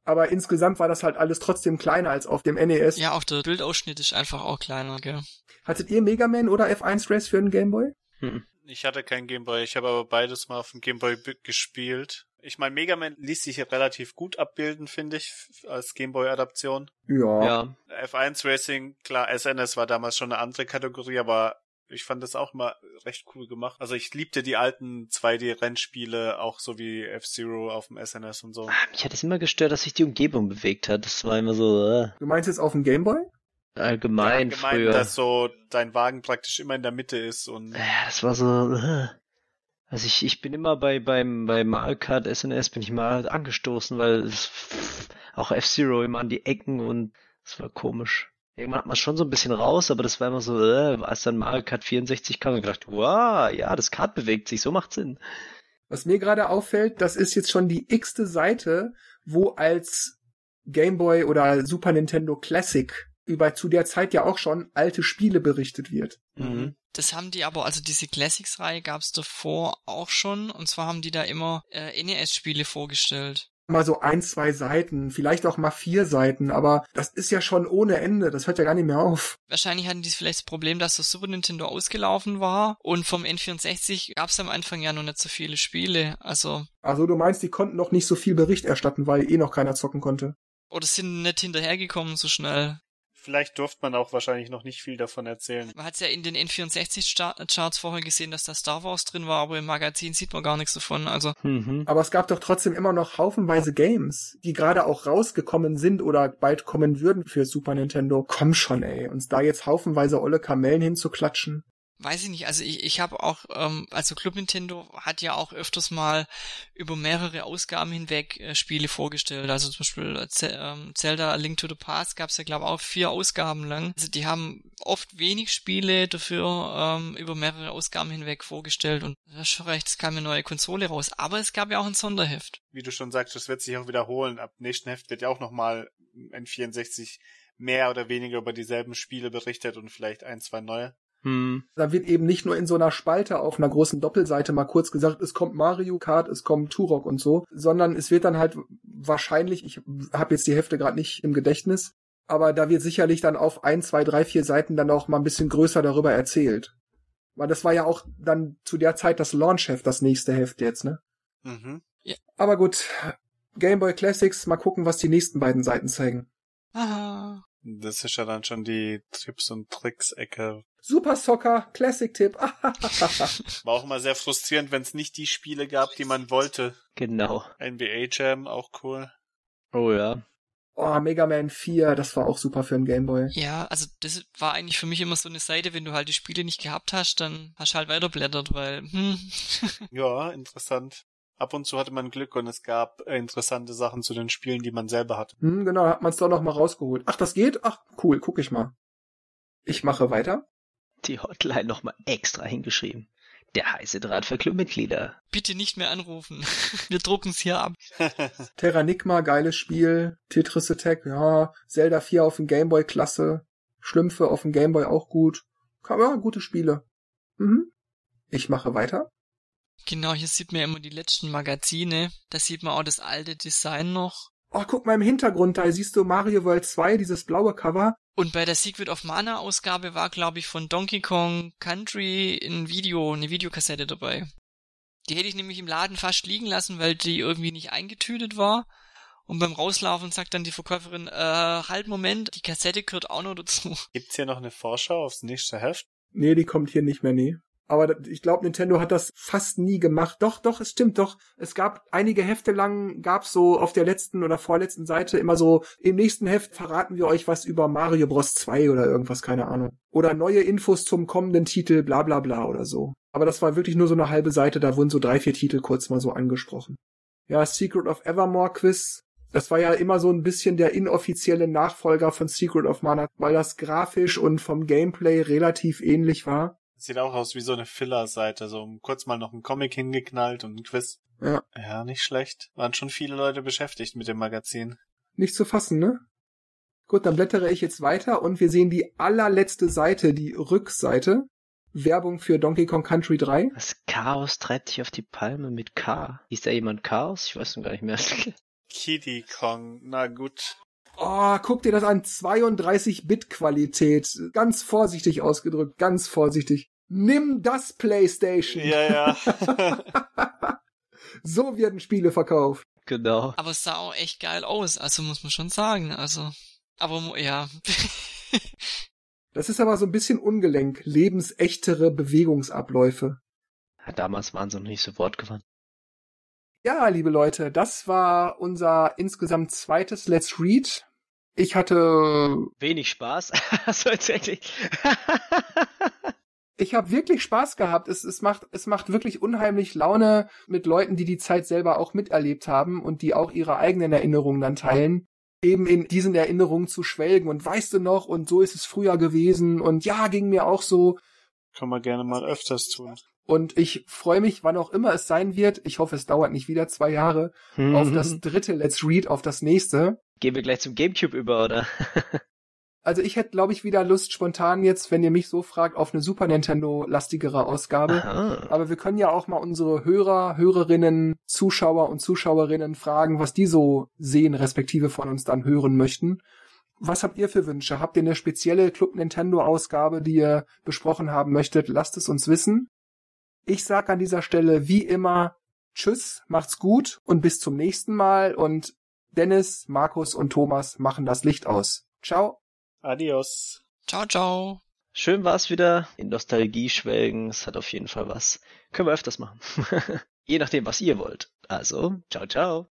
aber insgesamt war das halt alles trotzdem kleiner als auf dem NES. Ja, auch der Bildausschnitt ist einfach auch kleiner, gell? Hattet ihr Mega Man oder F1 Race für den Gameboy? Hm. Ich hatte kein Gameboy, ich habe aber beides mal auf dem Gameboy gespielt. Ich meine, Mega Man ließ sich relativ gut abbilden, finde ich, als Gameboy-Adaption. Ja. ja. F1 Racing, klar, SNS war damals schon eine andere Kategorie, aber ich fand das auch immer recht cool gemacht. Also ich liebte die alten 2D-Rennspiele, auch so wie F-Zero auf dem SNS und so. Ah, mich hat es immer gestört, dass sich die Umgebung bewegt hat. Das war immer so. Äh. Du meinst jetzt auf dem Gameboy? Allgemein, ja, allgemein früher. dass so dein Wagen praktisch immer in der Mitte ist und. Ja, das war so. Äh. Also ich, ich bin immer bei beim bei Mario Kart SNS bin ich mal angestoßen, weil es, auch F-Zero immer an die Ecken und es war komisch. Irgendwann hat man schon so ein bisschen raus, aber das war immer so, äh, als dann Mario Kart 64 kam, und gedacht, wow, ja, das Kart bewegt sich, so macht Sinn. Was mir gerade auffällt, das ist jetzt schon die x-te Seite, wo als Game Boy oder Super Nintendo Classic über zu der Zeit ja auch schon alte Spiele berichtet wird. Mhm. Das haben die aber, also diese Classics-Reihe gab's davor auch schon, und zwar haben die da immer äh, NES-Spiele vorgestellt mal so ein, zwei Seiten, vielleicht auch mal vier Seiten, aber das ist ja schon ohne Ende, das hört ja gar nicht mehr auf. Wahrscheinlich hatten die vielleicht das Problem, dass das Super Nintendo ausgelaufen war und vom N64 gab es am Anfang ja noch nicht so viele Spiele, also. Also du meinst, die konnten noch nicht so viel Bericht erstatten, weil eh noch keiner zocken konnte. Oder sind nicht hinterhergekommen so schnell. Vielleicht durfte man auch wahrscheinlich noch nicht viel davon erzählen. Man hat ja in den N64-Charts vorher gesehen, dass da Star Wars drin war, aber im Magazin sieht man gar nichts davon. Also. Mhm. Aber es gab doch trotzdem immer noch haufenweise Games, die gerade auch rausgekommen sind oder bald kommen würden für Super Nintendo. Komm schon, ey, uns da jetzt haufenweise olle Kamellen hinzuklatschen weiß ich nicht, also ich, ich habe auch, ähm, also Club Nintendo hat ja auch öfters mal über mehrere Ausgaben hinweg äh, Spiele vorgestellt. Also zum Beispiel äh, ähm, Zelda A Link to the Past gab es ja, glaube ich, auch vier Ausgaben lang. Also die haben oft wenig Spiele dafür ähm, über mehrere Ausgaben hinweg vorgestellt und das ist schon recht, es kam eine neue Konsole raus. Aber es gab ja auch ein Sonderheft. Wie du schon sagst, das wird sich auch wiederholen. Ab nächsten Heft wird ja auch nochmal N64 mehr oder weniger über dieselben Spiele berichtet und vielleicht ein, zwei neue. Hm. Da wird eben nicht nur in so einer Spalte auf einer großen Doppelseite mal kurz gesagt, es kommt Mario Kart, es kommt Turok und so, sondern es wird dann halt wahrscheinlich, ich habe jetzt die Hefte gerade nicht im Gedächtnis, aber da wird sicherlich dann auf ein, zwei, drei, vier Seiten dann auch mal ein bisschen größer darüber erzählt. Weil das war ja auch dann zu der Zeit das Launch-Heft, das nächste Heft jetzt, ne? Mhm. Ja. Aber gut, Game Boy Classics, mal gucken, was die nächsten beiden Seiten zeigen. Aha. Das ist ja dann schon die Tipps- und Tricks-Ecke. Super Soccer, Classic-Tipp. [laughs] War auch immer sehr frustrierend, wenn es nicht die Spiele gab, die man wollte. Genau. NBA Jam, auch cool. Oh ja. Oh, Mega Man 4, das war auch super für einen Gameboy. Ja, also das war eigentlich für mich immer so eine Seite, wenn du halt die Spiele nicht gehabt hast, dann hast du halt weiterblättert, weil, hm. ja, interessant ab und zu hatte man Glück und es gab interessante Sachen zu den Spielen, die man selber hatte. Hm, genau, hat man es doch noch mal rausgeholt. Ach, das geht? Ach, cool, guck ich mal. Ich mache weiter. Die Hotline noch mal extra hingeschrieben. Der heiße Draht für Clubmitglieder. Bitte nicht mehr anrufen. [laughs] Wir drucken es hier ab. [laughs] Terranigma, geiles Spiel. Tetris Attack, ja. Zelda 4 auf dem Gameboy, klasse. Schlümpfe auf dem Gameboy auch gut. Ja, gute Spiele. Mhm. Ich mache weiter. Genau, hier sieht man ja immer die letzten Magazine. Da sieht man auch das alte Design noch. Oh, guck mal im Hintergrund, da siehst du Mario World 2, dieses blaue Cover. Und bei der Secret of Mana Ausgabe war, glaube ich, von Donkey Kong Country ein Video, eine Videokassette dabei. Die hätte ich nämlich im Laden fast liegen lassen, weil die irgendwie nicht eingetütet war. Und beim Rauslaufen sagt dann die Verkäuferin, äh, halt Moment, die Kassette gehört auch noch dazu. Gibt's hier noch eine Vorschau aufs nächste Heft? Nee, die kommt hier nicht mehr, nee. Aber ich glaube, Nintendo hat das fast nie gemacht. Doch, doch, es stimmt doch. Es gab einige Hefte lang, gab's so auf der letzten oder vorletzten Seite immer so, im nächsten Heft verraten wir euch was über Mario Bros. 2 oder irgendwas, keine Ahnung. Oder neue Infos zum kommenden Titel, bla bla bla oder so. Aber das war wirklich nur so eine halbe Seite, da wurden so drei, vier Titel kurz mal so angesprochen. Ja, Secret of Evermore Quiz. Das war ja immer so ein bisschen der inoffizielle Nachfolger von Secret of Mana, weil das grafisch und vom Gameplay relativ ähnlich war. Sieht auch aus wie so eine Filler-Seite, so kurz mal noch ein Comic hingeknallt und ein Quiz. Ja. Ja, nicht schlecht. Waren schon viele Leute beschäftigt mit dem Magazin. Nicht zu fassen, ne? Gut, dann blättere ich jetzt weiter und wir sehen die allerletzte Seite, die Rückseite. Werbung für Donkey Kong Country 3. Das Chaos treibt sich auf die Palme mit K. Ist da jemand Chaos? Ich weiß noch gar nicht mehr. [laughs] Kitty Kong, na gut. Oh, guck dir das an. 32-Bit-Qualität. Ganz vorsichtig ausgedrückt, ganz vorsichtig. Nimm das PlayStation. Ja, ja. [laughs] so werden Spiele verkauft. Genau. Aber es sah auch echt geil aus, also muss man schon sagen. Also, aber ja. [laughs] das ist aber so ein bisschen ungelenk. Lebensechtere Bewegungsabläufe. Ja, damals waren sie noch nicht so wortgewandt. Ja, liebe Leute, das war unser insgesamt zweites Let's Read. Ich hatte wenig Spaß. [laughs] also tatsächlich. Ich habe wirklich Spaß gehabt. Es, es, macht, es macht wirklich unheimlich Laune mit Leuten, die die Zeit selber auch miterlebt haben und die auch ihre eigenen Erinnerungen dann teilen. Eben in diesen Erinnerungen zu schwelgen und weißt du noch und so ist es früher gewesen und ja, ging mir auch so. Kann man gerne mal öfters tun. Und ich freue mich, wann auch immer es sein wird. Ich hoffe, es dauert nicht wieder zwei Jahre mhm. auf [laughs] das dritte Let's Read, auf das nächste. Gehen wir gleich zum Gamecube über, oder? [laughs] also ich hätte, glaube ich, wieder Lust spontan jetzt, wenn ihr mich so fragt, auf eine Super Nintendo lastigere Ausgabe. Aha. Aber wir können ja auch mal unsere Hörer, Hörerinnen, Zuschauer und Zuschauerinnen fragen, was die so sehen, respektive von uns dann hören möchten. Was habt ihr für Wünsche? Habt ihr eine spezielle Club Nintendo Ausgabe, die ihr besprochen haben möchtet? Lasst es uns wissen. Ich sag an dieser Stelle wie immer Tschüss, macht's gut und bis zum nächsten Mal und Dennis, Markus und Thomas machen das Licht aus. Ciao. Adios. Ciao, ciao. Schön war's wieder. In Nostalgie schwelgen. Es hat auf jeden Fall was. Können wir öfters machen. [laughs] Je nachdem, was ihr wollt. Also, ciao, ciao.